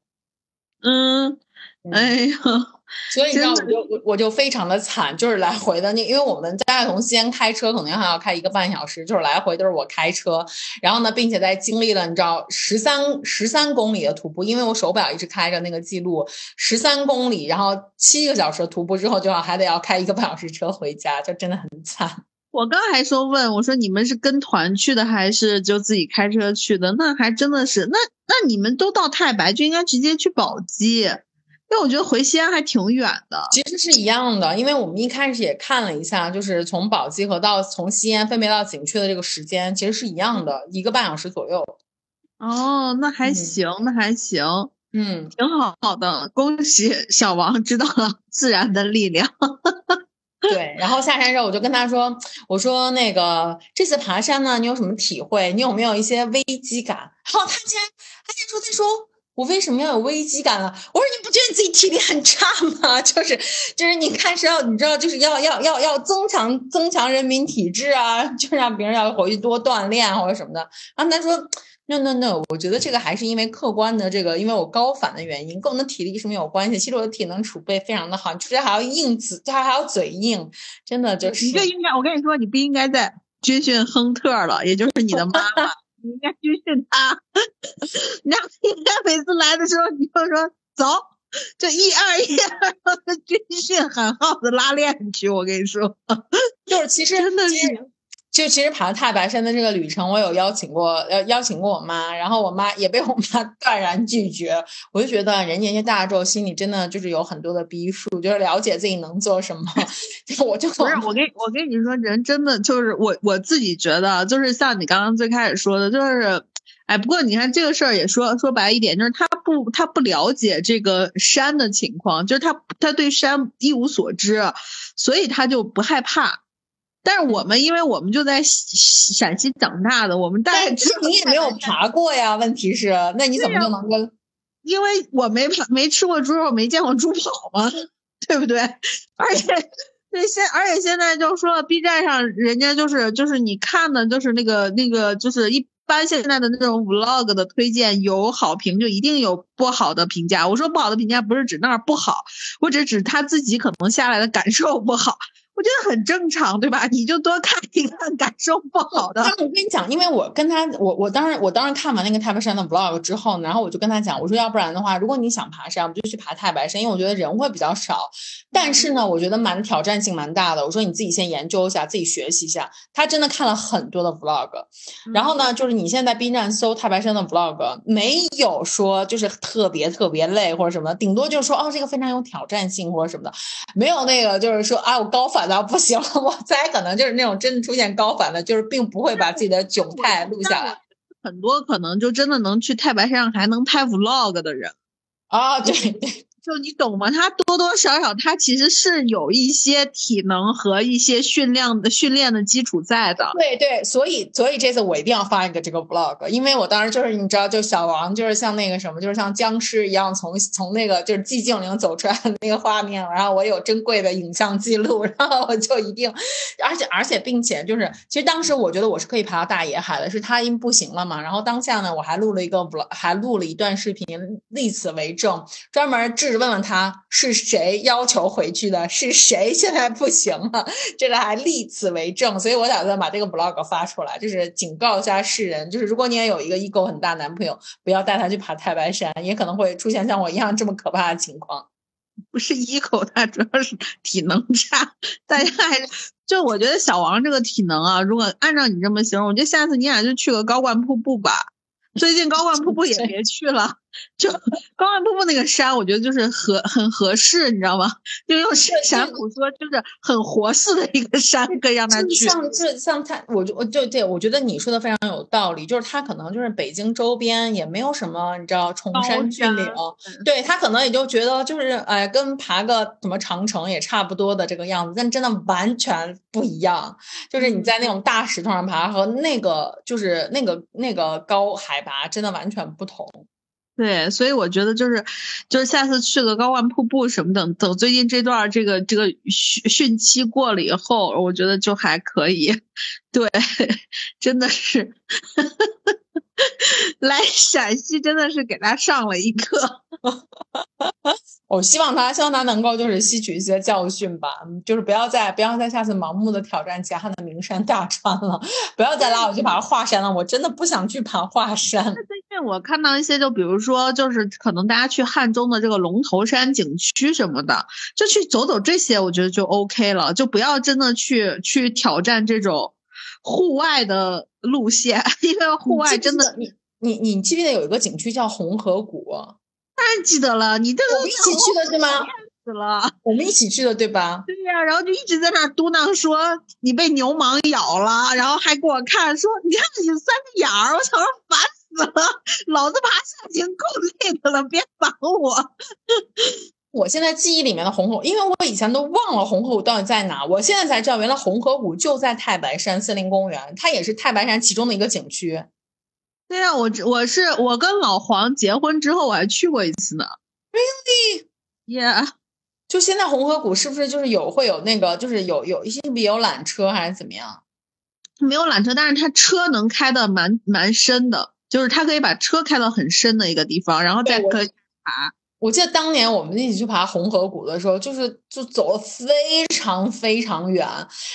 嗯，哎呀。所以你知道，我就我我就非常的惨，就是来回的那，因为我们大概从西安开车，可能还要开一个半小时，就是来回都是我开车，然后呢，并且在经历了你知道十三十三公里的徒步，因为我手表一直开着那个记录，十三公里，然后七个小时的徒步之后，就要还得要开一个半小时车回家，就真的很惨。我刚还说问我说你们是跟团去的还是就自己开车去的？那还真的是，那那你们都到太白就应该直接去宝鸡。我觉得回西安还挺远的，其实是一样的，因为我们一开始也看了一下，就是从宝鸡和到从西安分别到景区的这个时间，其实是一样的，一个半小时左右。哦，那还行，那还行，嗯，挺好好的，恭喜小王知道了自然的力量。对，然后下山之后我就跟他说，我说那个这次爬山呢，你有什么体会？你有没有一些危机感？然后他竟然，他竟然说，他说。我为什么要有危机感了？我说你不觉得你自己体力很差吗？就是就是你看是要你知道就是要要要要增强增强人民体质啊，就让别人要回去多锻炼或者什么的。然后他说 no no no，我觉得这个还是因为客观的这个，因为我高反的原因，跟我的体力是没有关系。其实我的体能储备非常的好，就是还要硬嘴，还还要嘴硬，真的就是。你这应该，我跟你说，你不应该在军训亨特了，也就是你的妈妈。你应该军训他，那应该每次来的时候你就说走，就一二一二 军训喊号子拉练去。我跟你说，就是其实真的是。就其实爬太白山的这个旅程，我有邀请过，呃，邀请过我妈，然后我妈也被我妈 断然拒绝。我就觉得人年纪大了之后，心里真的就是有很多的逼数，就是了解自己能做什么。我就不是我跟我跟你说，人真的就是我我自己觉得，就是像你刚刚最开始说的，就是，哎，不过你看这个事儿也说说白一点，就是他不他不了解这个山的情况，就是他他对山一无所知，所以他就不害怕。但是我们，因为我们就在陕西长大的，我们大概知你也没有爬过呀。问题是，那你怎么就能跟？因为我没爬，没吃过猪肉，没见过猪跑嘛，对不对？而且，对现，而且现在就说 B 站上人家就是就是你看的，就是那个那个就是一般现在的那种 Vlog 的推荐，有好评就一定有不好的评价。我说不好的评价不是指那儿不好，我只指他自己可能下来的感受不好。我觉得很正常，对吧？你就多看一看，感受不好的。我跟你讲，因为我跟他，我我当时我当时看完那个太白山的 vlog 之后，然后我就跟他讲，我说要不然的话，如果你想爬山，我们就去爬太白山，因为我觉得人会比较少。但是呢，我觉得蛮挑战性蛮大的。我说你自己先研究一下，自己学习一下。他真的看了很多的 vlog，然后呢，就是你现在 B 站搜太白山的 vlog，没有说就是特别特别累或者什么，顶多就是说哦这个非常有挑战性或者什么的，没有那个就是说啊我高反。那不行了，我猜可能就是那种真的出现高反的，就是并不会把自己的窘态录下来。很多可能就真的能去太白山还能拍 vlog 的人啊，对对。就你懂吗？他多多少少他其实是有一些体能和一些训练的训练的基础在的。对对，所以所以这次我一定要发一个这个 vlog，因为我当时就是你知道，就小王就是像那个什么，就是像僵尸一样从从那个就是寂静岭走出来的那个画面，然后我有珍贵的影像记录，然后我就一定，而且而且并且就是其实当时我觉得我是可以爬到大野海的，是他因不行了嘛，然后当下呢我还录了一个 vlog，还录了一段视频，立此为证，专门制治。问问他是谁要求回去的？是谁现在不行了？这个还立此为证，所以我打算把这个 vlog 发出来，就是警告一下世人，就是如果你也有一个 ego 很大男朋友，不要带他去爬太白山，也可能会出现像我一样这么可怕的情况。不是 ego，他主要是体能差。大家还是就我觉得小王这个体能啊，如果按照你这么形容，我觉得下次你俩就去个高冠瀑布吧。最近高冠瀑布也别去了。就高万瀑布那个山，我觉得就是合很合适，你知道吗？就用陕普说，就是很活适的一个山，可以让他去。像这像他，我就我就对我觉得你说的非常有道理，就是他可能就是北京周边也没有什么，你知道崇山峻岭，对他可能也就觉得就是哎，跟爬个什么长城也差不多的这个样子，但真的完全不一样。就是你在那种大石头上爬和那个就是那个那个高海拔真的完全不同。对，所以我觉得就是，就是下次去个高万瀑布什么等等，最近这段这个这个汛汛期过了以后，我觉得就还可以。对，真的是。来陕西真的是给他上了一课。我希望他，希望他能够就是吸取一些教训吧，就是不要再不要再下次盲目的挑战其他的名山大川了，不要再拉我去爬华山了，我真的不想去爬华山。我看到一些，就比如说，就是可能大家去汉中的这个龙头山景区什么的，就去走走这些，我觉得就 OK 了，就不要真的去去挑战这种户外的路线，因为户外真的，你你你记不记得有一个景区叫红河谷？当然记得了，你这个我们一起去的是吗？死了，我们一起去的对吧？对呀，然后就一直在那嘟囔说你被牛虻咬了，然后还给我看说你看你三个眼儿，我想说烦死了，老子爬山已经够累的了，别烦我。我现在记忆里面的红河，因为我以前都忘了红河谷到底在哪，我现在才知道原来红河谷就在太白山森林公园，它也是太白山其中的一个景区。对呀，我我是我跟老黄结婚之后我还去过一次呢。Really？Yeah。就现在红河谷是不是就是有会有那个就是有有一些比有缆车还是怎么样？没有缆车，但是它车能开的蛮蛮深的，就是他可以把车开到很深的一个地方，然后再可以爬。我记得当年我们一起去爬红河谷的时候，就是就走了非常非常远，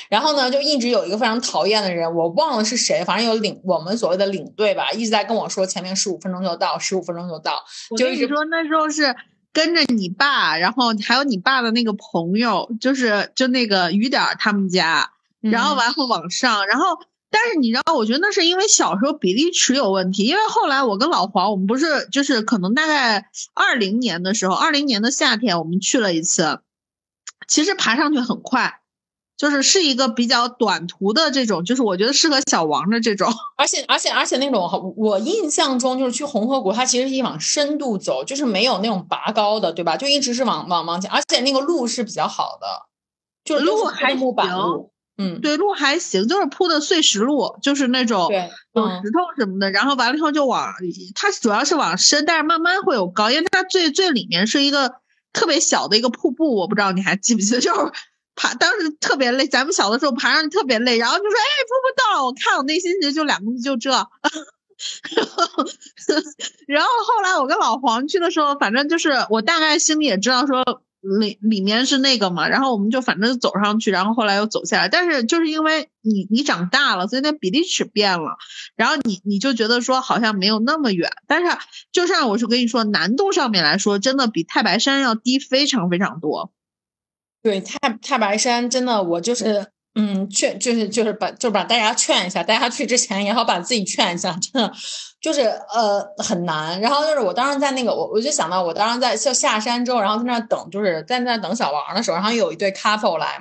然后呢，就一直有一个非常讨厌的人，我忘了是谁，反正有领我们所谓的领队吧，一直在跟我说前面十五分钟就到，十五分钟就到。就是你说那时候是跟着你爸，然后还有你爸的那个朋友，就是就那个雨点他们家，然后完后往上，然后。但是你知道，我觉得那是因为小时候比例尺有问题。因为后来我跟老黄，我们不是就是可能大概二零年的时候，二零年的夏天我们去了一次，其实爬上去很快，就是是一个比较短途的这种，就是我觉得适合小王的这种。而且而且而且那种，我印象中就是去红河谷，它其实是往深度走，就是没有那种拔高的，对吧？就一直是往往往前，而且那个路是比较好的，就是路还木板路。嗯，对，路还行，就是铺的碎石路，就是那种有石头什么的。然后完了以后就往，它主要是往深，但是慢慢会有高，因为它最最里面是一个特别小的一个瀑布，我不知道你还记不记得，就是爬当时特别累，咱们小的时候爬上去特别累，然后就说哎瀑布到了，我看我内心其实就两个字就这，然 后然后后来我跟老黄去的时候，反正就是我大概心里也知道说。里里面是那个嘛，然后我们就反正走上去，然后后来又走下来。但是就是因为你你长大了，所以那比例尺变了，然后你你就觉得说好像没有那么远。但是就像我是跟你说，难度上面来说，真的比太白山要低非常非常多。对，太太白山真的，我就是。嗯，劝就是就是把就是把大家劝一下，大家去之前也好把自己劝一下，真的就是呃很难。然后就是我当时在那个我我就想到我当时在下下山之后，然后在那等，就是在那等小王的时候，然后有一对 couple 来。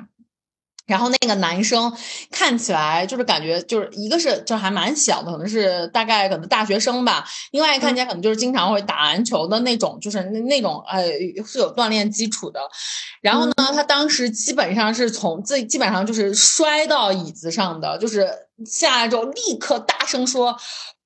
然后那个男生看起来就是感觉就是一个是就还蛮小的，可能是大概可能大学生吧。另外看起来可能就是经常会打篮球的那种，就是那那种呃是有锻炼基础的。然后呢，他当时基本上是从自己基本上就是摔到椅子上的，就是下来之后立刻大声说。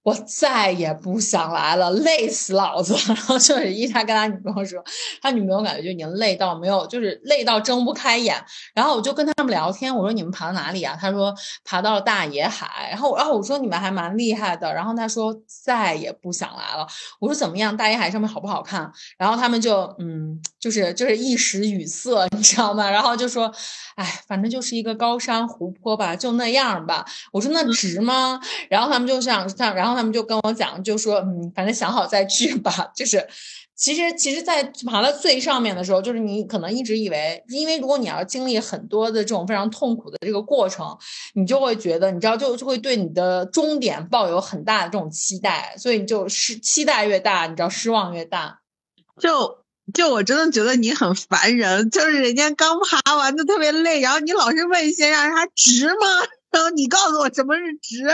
我再也不想来了，累死老子！然后就是一他跟他女朋友说，他女朋友感觉就已经累到没有，就是累到睁不开眼。然后我就跟他们聊天，我说你们爬到哪里啊？他说爬到了大野海。然后然后我说你们还蛮厉害的。然后他说再也不想来了。我说怎么样？大野海上面好不好看？然后他们就嗯，就是就是一时语塞，你知道吗？然后就说，哎，反正就是一个高山湖泊吧，就那样吧。我说那值吗？然后他们就想像，然后。他们就跟我讲，就说嗯，反正想好再去吧。就是，其实其实，在爬到最上面的时候，就是你可能一直以为，因为如果你要经历很多的这种非常痛苦的这个过程，你就会觉得，你知道，就就会对你的终点抱有很大的这种期待，所以你就失期待越大，你知道失望越大。就就我真的觉得你很烦人，就是人家刚爬完就特别累，然后你老是问一些让人家值吗？然后你告诉我什么是值？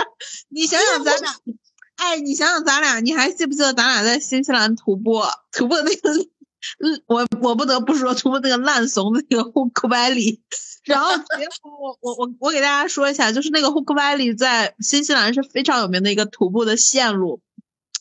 你想想咱俩。哎，你想想，咱俩，你还记不记得咱俩在新西兰徒步，徒步那个，嗯，我我不得不说，徒步那个烂怂的那个 Hook Valley，然后结果我我我我给大家说一下，就是那个 Hook Valley 在新西兰是非常有名的一个徒步的线路。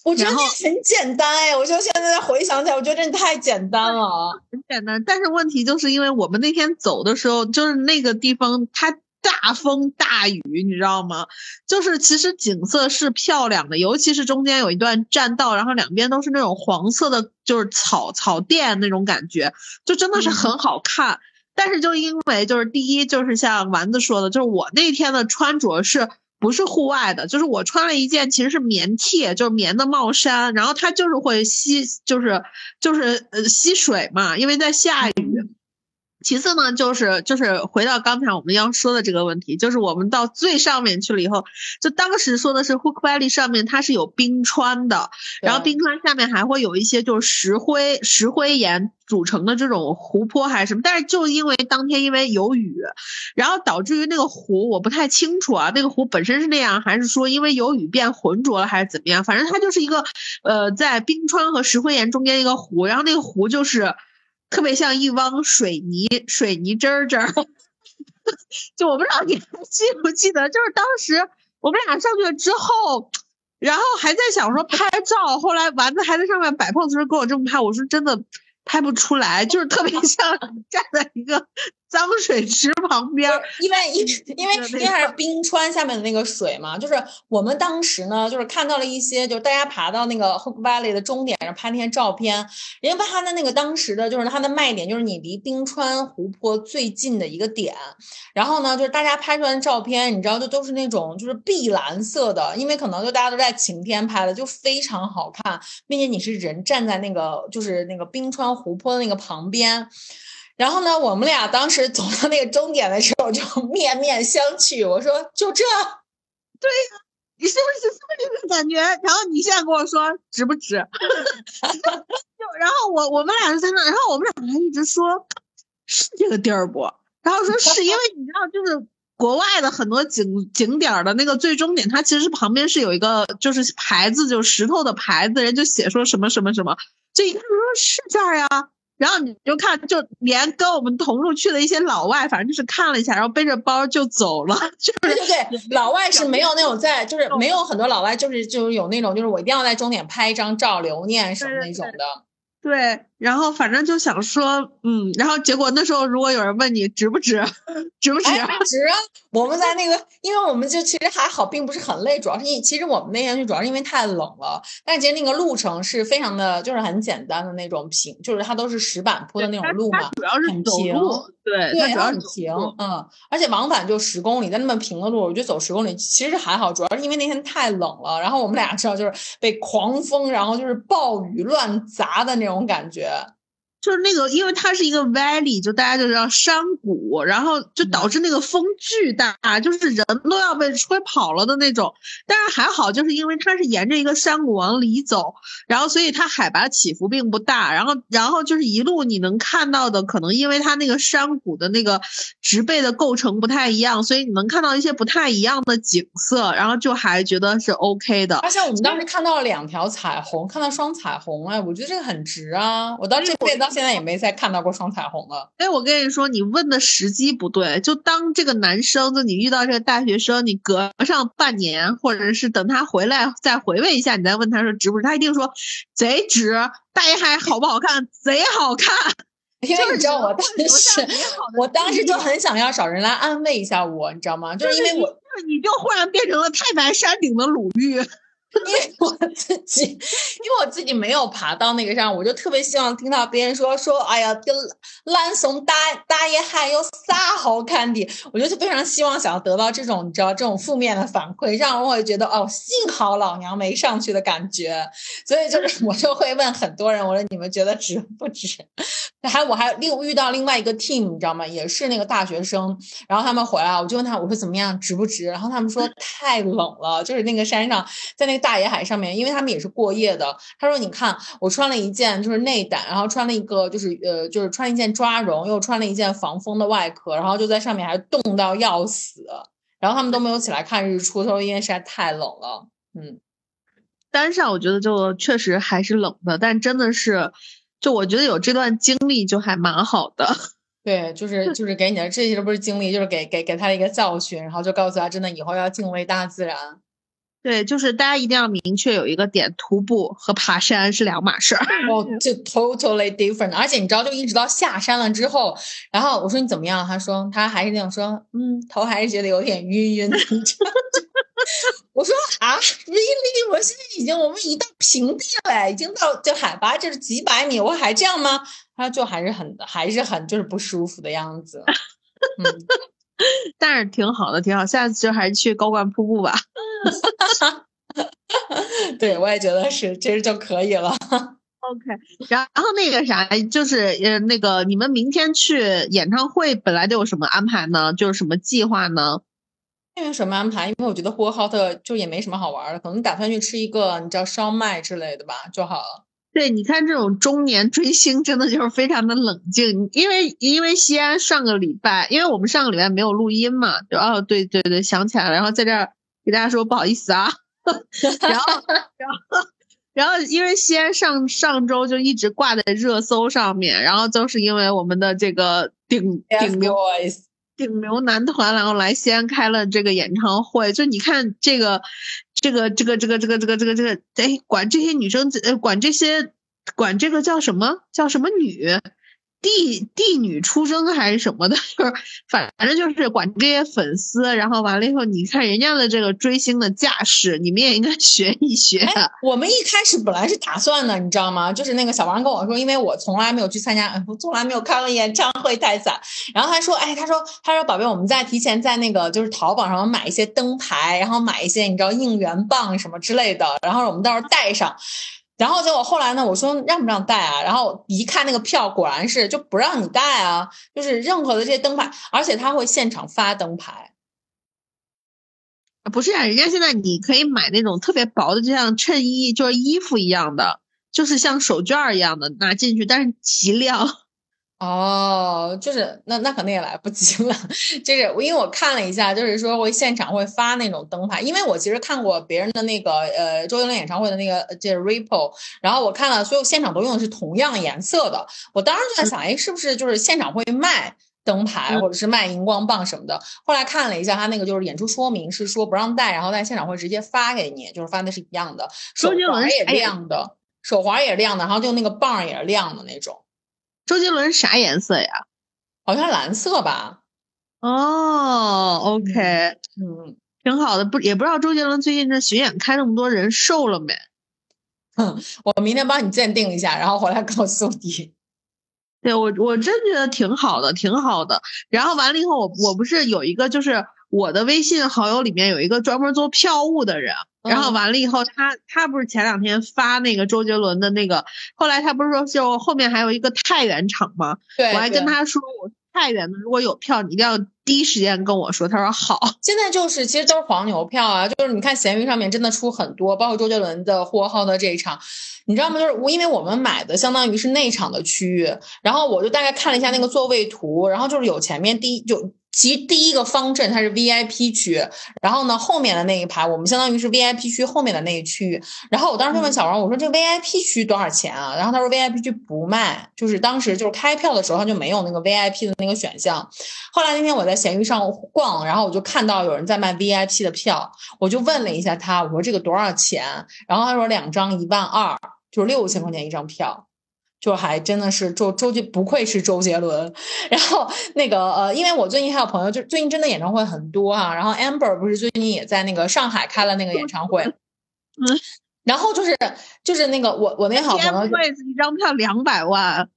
我觉得很简单哎，我就现在回想起来，我觉得真的太简单了，很简单。但是问题就是因为我们那天走的时候，就是那个地方它。大风大雨，你知道吗？就是其实景色是漂亮的，尤其是中间有一段栈道，然后两边都是那种黄色的，就是草草甸那种感觉，就真的是很好看。但是就因为就是第一就是像丸子说的，就是我那天的穿着是不是户外的，就是我穿了一件其实是棉 T，就是棉的帽衫，然后它就是会吸，就是就是呃吸水嘛，因为在下雨。其次呢，就是就是回到刚才我们要说的这个问题，就是我们到最上面去了以后，就当时说的是 Hook Valley 上面它是有冰川的，然后冰川下面还会有一些就是石灰石灰岩组成的这种湖泊还是什么，但是就因为当天因为有雨，然后导致于那个湖我不太清楚啊，那个湖本身是那样，还是说因为有雨变浑浊了，还是怎么样？反正它就是一个呃在冰川和石灰岩中间一个湖，然后那个湖就是。特别像一汪水泥水泥汁儿汁儿，就我不知道你还记不记得，就是当时我们俩上去之后，然后还在想说拍照，后来丸子还在上面摆 pose 时候跟我这么拍，我说真的拍不出来，就是特别像 站在一个。脏水池旁边，因为因因为因为还是冰川下面的那个水嘛，就是我们当时呢，就是看到了一些，就是大家爬到那个 Hook Valley 的终点上拍那些照片，人家拍的那个当时的就是它的卖点，就是你离冰川湖泊最近的一个点，然后呢，就是大家拍出来的照片，你知道，就都是那种就是碧蓝色的，因为可能就大家都在晴天拍的，就非常好看，并且你是人站在那个就是那个冰川湖泊的那个旁边。然后呢，我们俩当时走到那个终点的时候，就面面相觑。我说：“就这？”对呀，你是不是这么个感觉？然后你现在跟我说值不值？就然后我我们俩就在那，然后我们俩还一直说是这个地儿不？然后说是因为你知道，就是国外的很多景景点的那个最终点，它其实旁边是有一个就是牌子，就石头的牌子，人就写说什么什么什么。这一看说是这儿呀。然后你就看，就连跟我们同路去的一些老外，反正就是看了一下，然后背着包就走了。对对对，老外是没有那种在，就是没有很多老外，就是就是有那种，就是我一定要在终点拍一张照留念什么那种的。对，然后反正就想说，嗯，然后结果那时候如果有人问你值不值，值不值？值啊！我们在那个，因为我们就其实还好，并不是很累，主要是因其实我们那天去主要是因为太冷了，但是其实那个路程是非常的，就是很简单的那种平，就是它都是石板铺的那种路嘛，主要是很平，对，对，主要很平，嗯，而且往返就十公里，在那么平的路，我觉得走十公里其实还好，主要是因为那天太冷了，然后我们俩知道就是被狂风，然后就是暴雨乱砸的那种感觉。yeah. 就是那个，因为它是一个 valley，就大家就知道山谷，然后就导致那个风巨大，就是人都要被吹跑了的那种。但是还好，就是因为它是沿着一个山谷往里走，然后所以它海拔起伏并不大。然后，然后就是一路你能看到的，可能因为它那个山谷的那个植被的构成不太一样，所以你能看到一些不太一样的景色，然后就还觉得是 OK 的。而且我们当时看到了两条彩虹，看到双彩虹，哎，我觉得这个很值啊！我到这辈子。现在也没再看到过双彩虹了。哎，我跟你说，你问的时机不对。就当这个男生，就你遇到这个大学生，你隔上半年，或者是等他回来再回味一下，你再问他说值不值，他一定说贼值。大爷还好不好看？贼好看。因为你知道我当时，我当时就很想要找人来安慰一下我，你知道吗？就是因为我，就是你就忽然变成了太白山顶的鲁豫。因为我自己，因为我自己没有爬到那个上，我就特别希望听到别人说说，哎呀，跟蓝松大大爷还有啥好看的？我就非常希望想要得到这种，你知道，这种负面的反馈，让我会觉得哦，幸好老娘没上去的感觉。所以就是 我就会问很多人，我说你们觉得值不值？还我还另遇到另外一个 team，你知道吗？也是那个大学生，然后他们回来，我就问他，我说怎么样，值不值？然后他们说太冷了，就是那个山上，在那个。大野海上面，因为他们也是过夜的。他说：“你看，我穿了一件就是内胆，然后穿了一个就是呃，就是穿一件抓绒，又穿了一件防风的外壳，然后就在上面还冻到要死。然后他们都没有起来看日出，他说因为实在太冷了。嗯，单上我觉得就确实还是冷的，但真的是，就我觉得有这段经历就还蛮好的。对，就是就是给你的这些都不是经历，就是给给给他一个教训，然后就告诉他，真的以后要敬畏大自然。”对，就是大家一定要明确有一个点，徒步和爬山是两码事儿。哦，就 totally different。而且你知道，就一直到下山了之后，然后我说你怎么样？他说他还是那种说，嗯，头还是觉得有点晕晕的。我说啊，really？我现在已经我们已经到平地了，已经到就海拔就是几百米，我还这样吗？他就还是很还是很就是不舒服的样子。嗯。但是挺好的，挺好。下次就还是去高冠瀑布吧。对，我也觉得是，其实就可以了。OK，然后那个啥，就是呃，那个你们明天去演唱会本来都有什么安排呢？就是什么计划呢？没有什么安排，因为我觉得呼和浩特就也没什么好玩的，可能打算去吃一个你知道烧麦之类的吧就好了。对，你看这种中年追星真的就是非常的冷静，因为因为西安上个礼拜，因为我们上个礼拜没有录音嘛，就哦对对对，想起来了，然后在这儿给大家说不好意思啊，然后然后然后因为西安上上周就一直挂在热搜上面，然后就是因为我们的这个顶顶流。顶流男团，然后来西安开了这个演唱会，就你看这个，这个，这个，这个，这个，这个，这个，这个，哎，管这些女生，呃，管这些，管这个叫什么？叫什么女？帝帝女出征还是什么的，就是反正就是管这些粉丝，然后完了以后，你看人家的这个追星的架势，你们也应该学一学。我们一开始本来是打算的，你知道吗？就是那个小王跟我说，因为我从来没有去参加，我从来没有看过演唱会，太惨。然后他说，哎，他说，他说，宝贝，我们在提前在那个就是淘宝上买一些灯牌，然后买一些你知道应援棒什么之类的，然后我们到时候带上。然后结果后来呢？我说让不让带啊？然后一看那个票，果然是就不让你带啊！就是任何的这些灯牌，而且他会现场发灯牌。不是啊，人家现在你可以买那种特别薄的，就像衬衣，就是衣服一样的，就是像手绢一样的拿进去，但是极亮。哦，就是那那可能也来不及了。就是我因为我看了一下，就是说会现场会发那种灯牌，因为我其实看过别人的那个呃周杰伦演唱会的那个就是 Ripple，然后我看了所有现场都用的是同样颜色的。我当时就在想，哎，是不是就是现场会卖灯牌或者是卖荧光棒什么的？后来看了一下，他那个就是演出说明是说不让带，然后在现场会直接发给你，就是发的是一样的，手环也亮的，手环也亮的，然后就那个棒也是亮的那种。周杰伦啥颜色呀？好像蓝色吧。哦，OK，嗯，挺好的。不，也不知道周杰伦最近这巡演开那么多人瘦了没？哼，我明天帮你鉴定一下，然后回来告诉你。对我，我真觉得挺好的，挺好的。然后完了以后，我我不是有一个，就是我的微信好友里面有一个专门做票务的人。然后完了以后，他他不是前两天发那个周杰伦的那个，后来他不是说就后面还有一个太原场吗？对，我还跟他说，我太原的如果有票，你一定要第一时间跟我说。他说好。现在就是其实都是黄牛票啊，就是你看闲鱼上面真的出很多，包括周杰伦的呼和浩特这一场，你知道吗？就是我因为我们买的相当于是内场的区域，然后我就大概看了一下那个座位图，然后就是有前面第一就。其实第一个方阵它是 VIP 区，然后呢后面的那一排我们相当于是 VIP 区后面的那一区域。然后我当时就问小王，我说这个 VIP 区多少钱啊？然后他说 VIP 区不卖，就是当时就是开票的时候他就没有那个 VIP 的那个选项。后来那天我在闲鱼上逛，然后我就看到有人在卖 VIP 的票，我就问了一下他，我说这个多少钱？然后他说两张一万二，就是六千块钱一张票。就还真的是周周杰不愧是周杰伦，然后那个呃，因为我最近还有朋友，就最近真的演唱会很多啊。然后 Amber 不是最近也在那个上海开了那个演唱会，嗯，然后就是就是那个我我那好朋友，一张票两百万。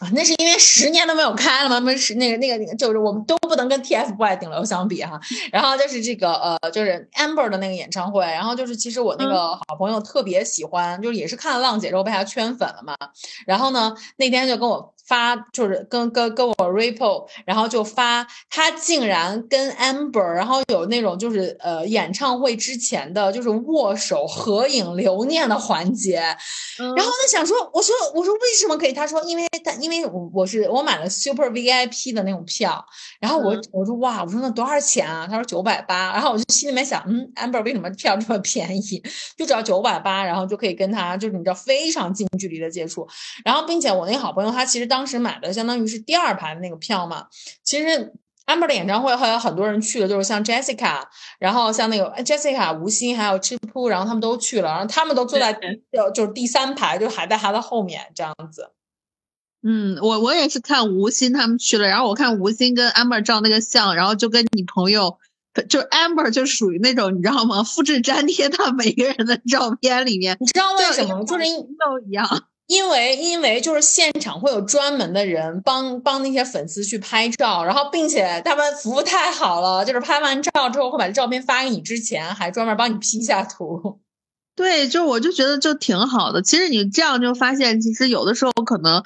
啊，那是因为十年都没有开了嘛，那是那个那个那个，就是我们都不能跟 TFBOYS 顶流相比哈。然后就是这个呃，就是 Amber 的那个演唱会，然后就是其实我那个好朋友特别喜欢，就是也是看了浪姐之后被她圈粉了嘛。然后呢，那天就跟我。发就是跟跟跟我 Ripple，然后就发他竟然跟 Amber，然后有那种就是呃演唱会之前的就是握手合影留念的环节，然后他想说，我说我说为什么可以？他说因为他因为我我是我买了 Super VIP 的那种票，然后我我说哇，我说那多少钱啊？他说九百八，然后我就心里面想，嗯，Amber 为什么票这么便宜？就只要九百八，然后就可以跟他就是你知道非常近距离的接触，然后并且我那个好朋友他其实当。当时买的相当于是第二排的那个票嘛，其实 Amber 的演唱会还有很多人去了，就是像 Jessica，然后像那个 Jessica、吴昕还有 Chip，然后他们都去了，然后他们都坐在就就是第三排，就还在他的后面这样子。嗯，我我也是看吴昕他们去了，然后我看吴昕跟 Amber 照那个相，然后就跟你朋友，就 Amber 就属于那种你知道吗？复制粘贴到每个人的照片里面，你知道为什么？就是都一样。因为因为就是现场会有专门的人帮帮那些粉丝去拍照，然后并且他们服务太好了，就是拍完照之后会把这照片发给你，之前还专门帮你 P 一下图。对，就我就觉得就挺好的。其实你这样就发现，其实有的时候可能，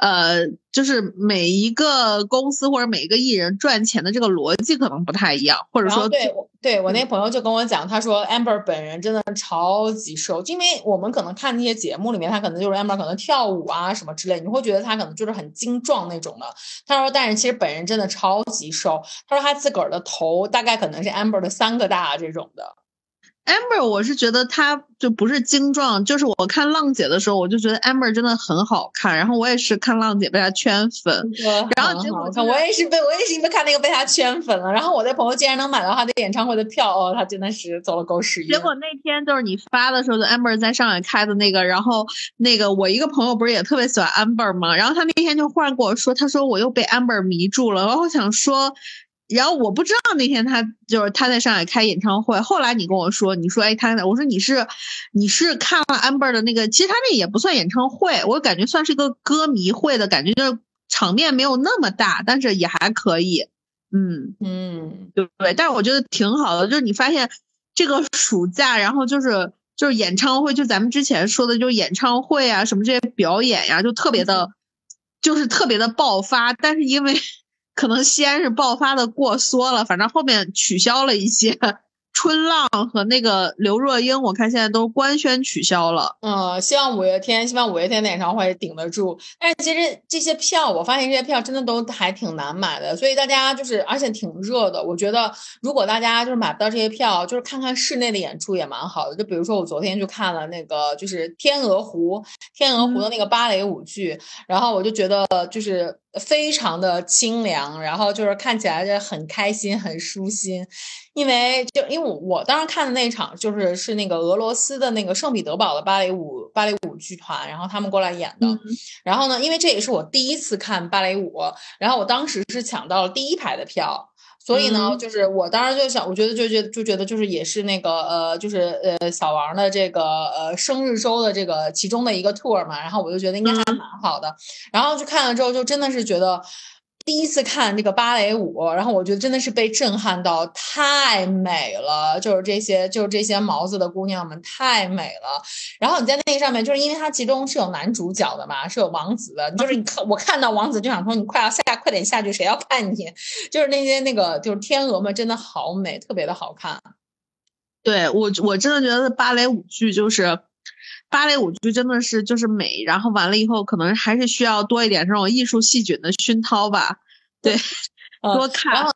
呃，就是每一个公司或者每一个艺人赚钱的这个逻辑可能不太一样，或者说，对，对我那朋友就跟我讲，他说 Amber 本人真的超级瘦，因为我们可能看那些节目里面，他可能就是 Amber 可能跳舞啊什么之类，你会觉得他可能就是很精壮那种的。他说，但是其实本人真的超级瘦。他说他自个儿的头大概可能是 Amber 的三个大这种的。Amber，我是觉得她就不是精壮，就是我看浪姐的时候，我就觉得 Amber 真的很好看。然后我也是看浪姐被她圈粉，然后结果我也是被我也是因为看那个被她圈粉了。然后我的朋友竟然能买到她的演唱会的票，哦，她真的是走了狗屎运。结果那天就是你发的时候，就 Amber 在上海开的那个，然后那个我一个朋友不是也特别喜欢 Amber 吗？然后他那天就忽然跟我说，他说我又被 Amber 迷住了。然后我想说。然后我不知道那天他就是他在上海开演唱会，后来你跟我说，你说哎他，我说你是你是看了 Amber 的那个，其实他那也不算演唱会，我感觉算是一个歌迷会的感觉，就是场面没有那么大，但是也还可以，嗯嗯，对对？但是我觉得挺好的，就是你发现这个暑假，然后就是就是演唱会，就咱们之前说的，就是演唱会啊什么这些表演呀，就特别的，就是特别的爆发，但是因为。可能西安是爆发的过缩了，反正后面取消了一些。春浪和那个刘若英，我看现在都官宣取消了。嗯，希望五月天，希望五月天的演唱会顶得住。但是其实这些票，我发现这些票真的都还挺难买的，所以大家就是，而且挺热的。我觉得如果大家就是买不到这些票，就是看看室内的演出也蛮好的。就比如说我昨天去看了那个就是天鹅湖，天鹅湖的那个芭蕾舞剧，然后我就觉得就是非常的清凉，然后就是看起来就很开心，很舒心。因为就因为我我当时看的那场就是是那个俄罗斯的那个圣彼得堡的芭蕾舞芭蕾舞剧团，然后他们过来演的。然后呢，因为这也是我第一次看芭蕾舞，然后我当时是抢到了第一排的票，所以呢，就是我当时就想，我觉得就觉就觉得就是也是那个呃，就是呃小王的这个呃生日周的这个其中的一个 tour 嘛，然后我就觉得应该还蛮好的。然后去看了之后，就真的是觉得。第一次看这个芭蕾舞，然后我觉得真的是被震撼到，太美了！就是这些，就是这些毛子的姑娘们太美了。然后你在那个上面，就是因为它其中是有男主角的嘛，是有王子的。就是你看，我看到王子就想说，你快要下，快点下去，谁要看你？就是那些那个，就是天鹅们，真的好美，特别的好看。对我，我真的觉得芭蕾舞剧就是。芭蕾舞剧真的是就是美，然后完了以后可能还是需要多一点这种艺术细菌的熏陶吧，对，多看。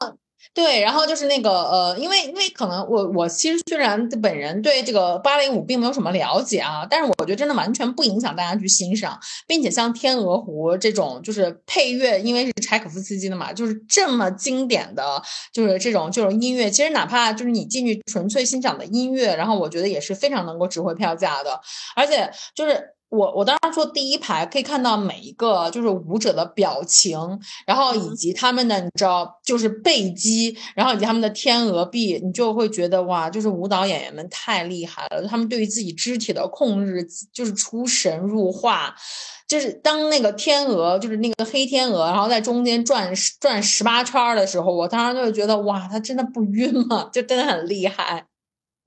对，然后就是那个呃，因为因为可能我我其实虽然本人对这个芭蕾舞并没有什么了解啊，但是我觉得真的完全不影响大家去欣赏，并且像《天鹅湖》这种就是配乐，因为是柴可夫斯基的嘛，就是这么经典的，就是这种这种音乐，其实哪怕就是你进去纯粹欣赏的音乐，然后我觉得也是非常能够值回票价的，而且就是。我我当时坐第一排，可以看到每一个就是舞者的表情，然后以及他们的你知道就是背肌，然后以及他们的天鹅臂，你就会觉得哇，就是舞蹈演员们太厉害了，他们对于自己肢体的控制就是出神入化，就是当那个天鹅就是那个黑天鹅，然后在中间转转十八圈的时候，我当时就会觉得哇，他真的不晕吗？就真的很厉害。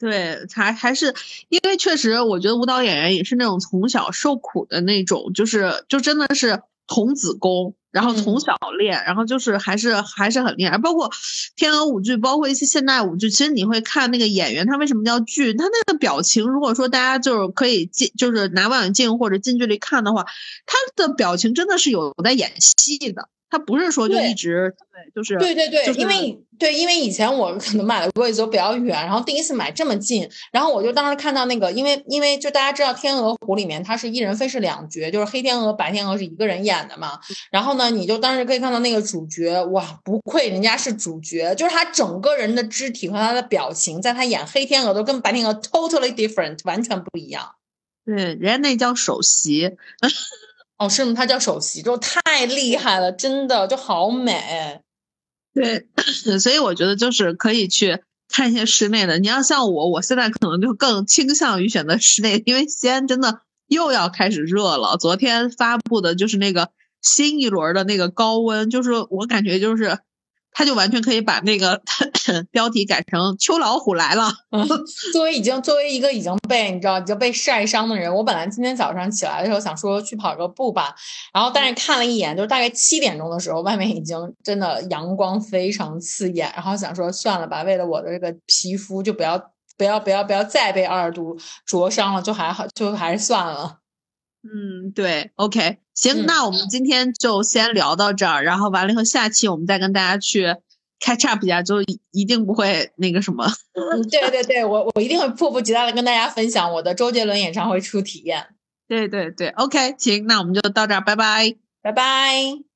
对，还还是因为确实，我觉得舞蹈演员也是那种从小受苦的那种，就是就真的是童子功，然后从小练，然后就是还是还是很厉害。包括天鹅舞剧，包括一些现代舞剧，其实你会看那个演员，他为什么叫剧？他那个表情，如果说大家就是可以近，就是拿望远镜或者近距离看的话，他的表情真的是有在演戏的。它不是说就一直对，就是对对对，就是因为对，因为以前我可能买的位置都比较远，然后第一次买这么近，然后我就当时看到那个，因为因为就大家知道《天鹅湖》里面它是一人分饰两角，就是黑天鹅、白天鹅是一个人演的嘛。然后呢，你就当时可以看到那个主角，哇，不愧人家是主角，就是他整个人的肢体和他的表情，在他演黑天鹅都跟白天鹅 totally different，完全不一样。对，人家那叫首席，哦，是吗？他叫首席，就太厉害了，真的就好美。对，所以我觉得就是可以去看一些室内的。你要像我，我现在可能就更倾向于选择室内，因为西安真的又要开始热了。昨天发布的就是那个新一轮的那个高温，就是我感觉就是，它就完全可以把那个 标题改成“秋老虎来了嗯，作为已经作为一个已经被你知道已经被晒伤的人，我本来今天早上起来的时候想说去跑个步吧，然后但是看了一眼，就是大概七点钟的时候，外面已经真的阳光非常刺眼，然后想说算了吧，为了我的这个皮肤，就不要不要不要不要再被二十度灼伤了，就还好，就还是算了。”。嗯，对，OK，行，嗯那我们今天就先聊到这儿，然后完了以后，下期我们再跟大家去 catch up 就一一定不会那个什么。嗯，对对对，我我一定会迫不及待的跟大家分享我的周杰伦演唱会初体验。对对对，OK，行，那我们就到这儿，拜拜。拜拜。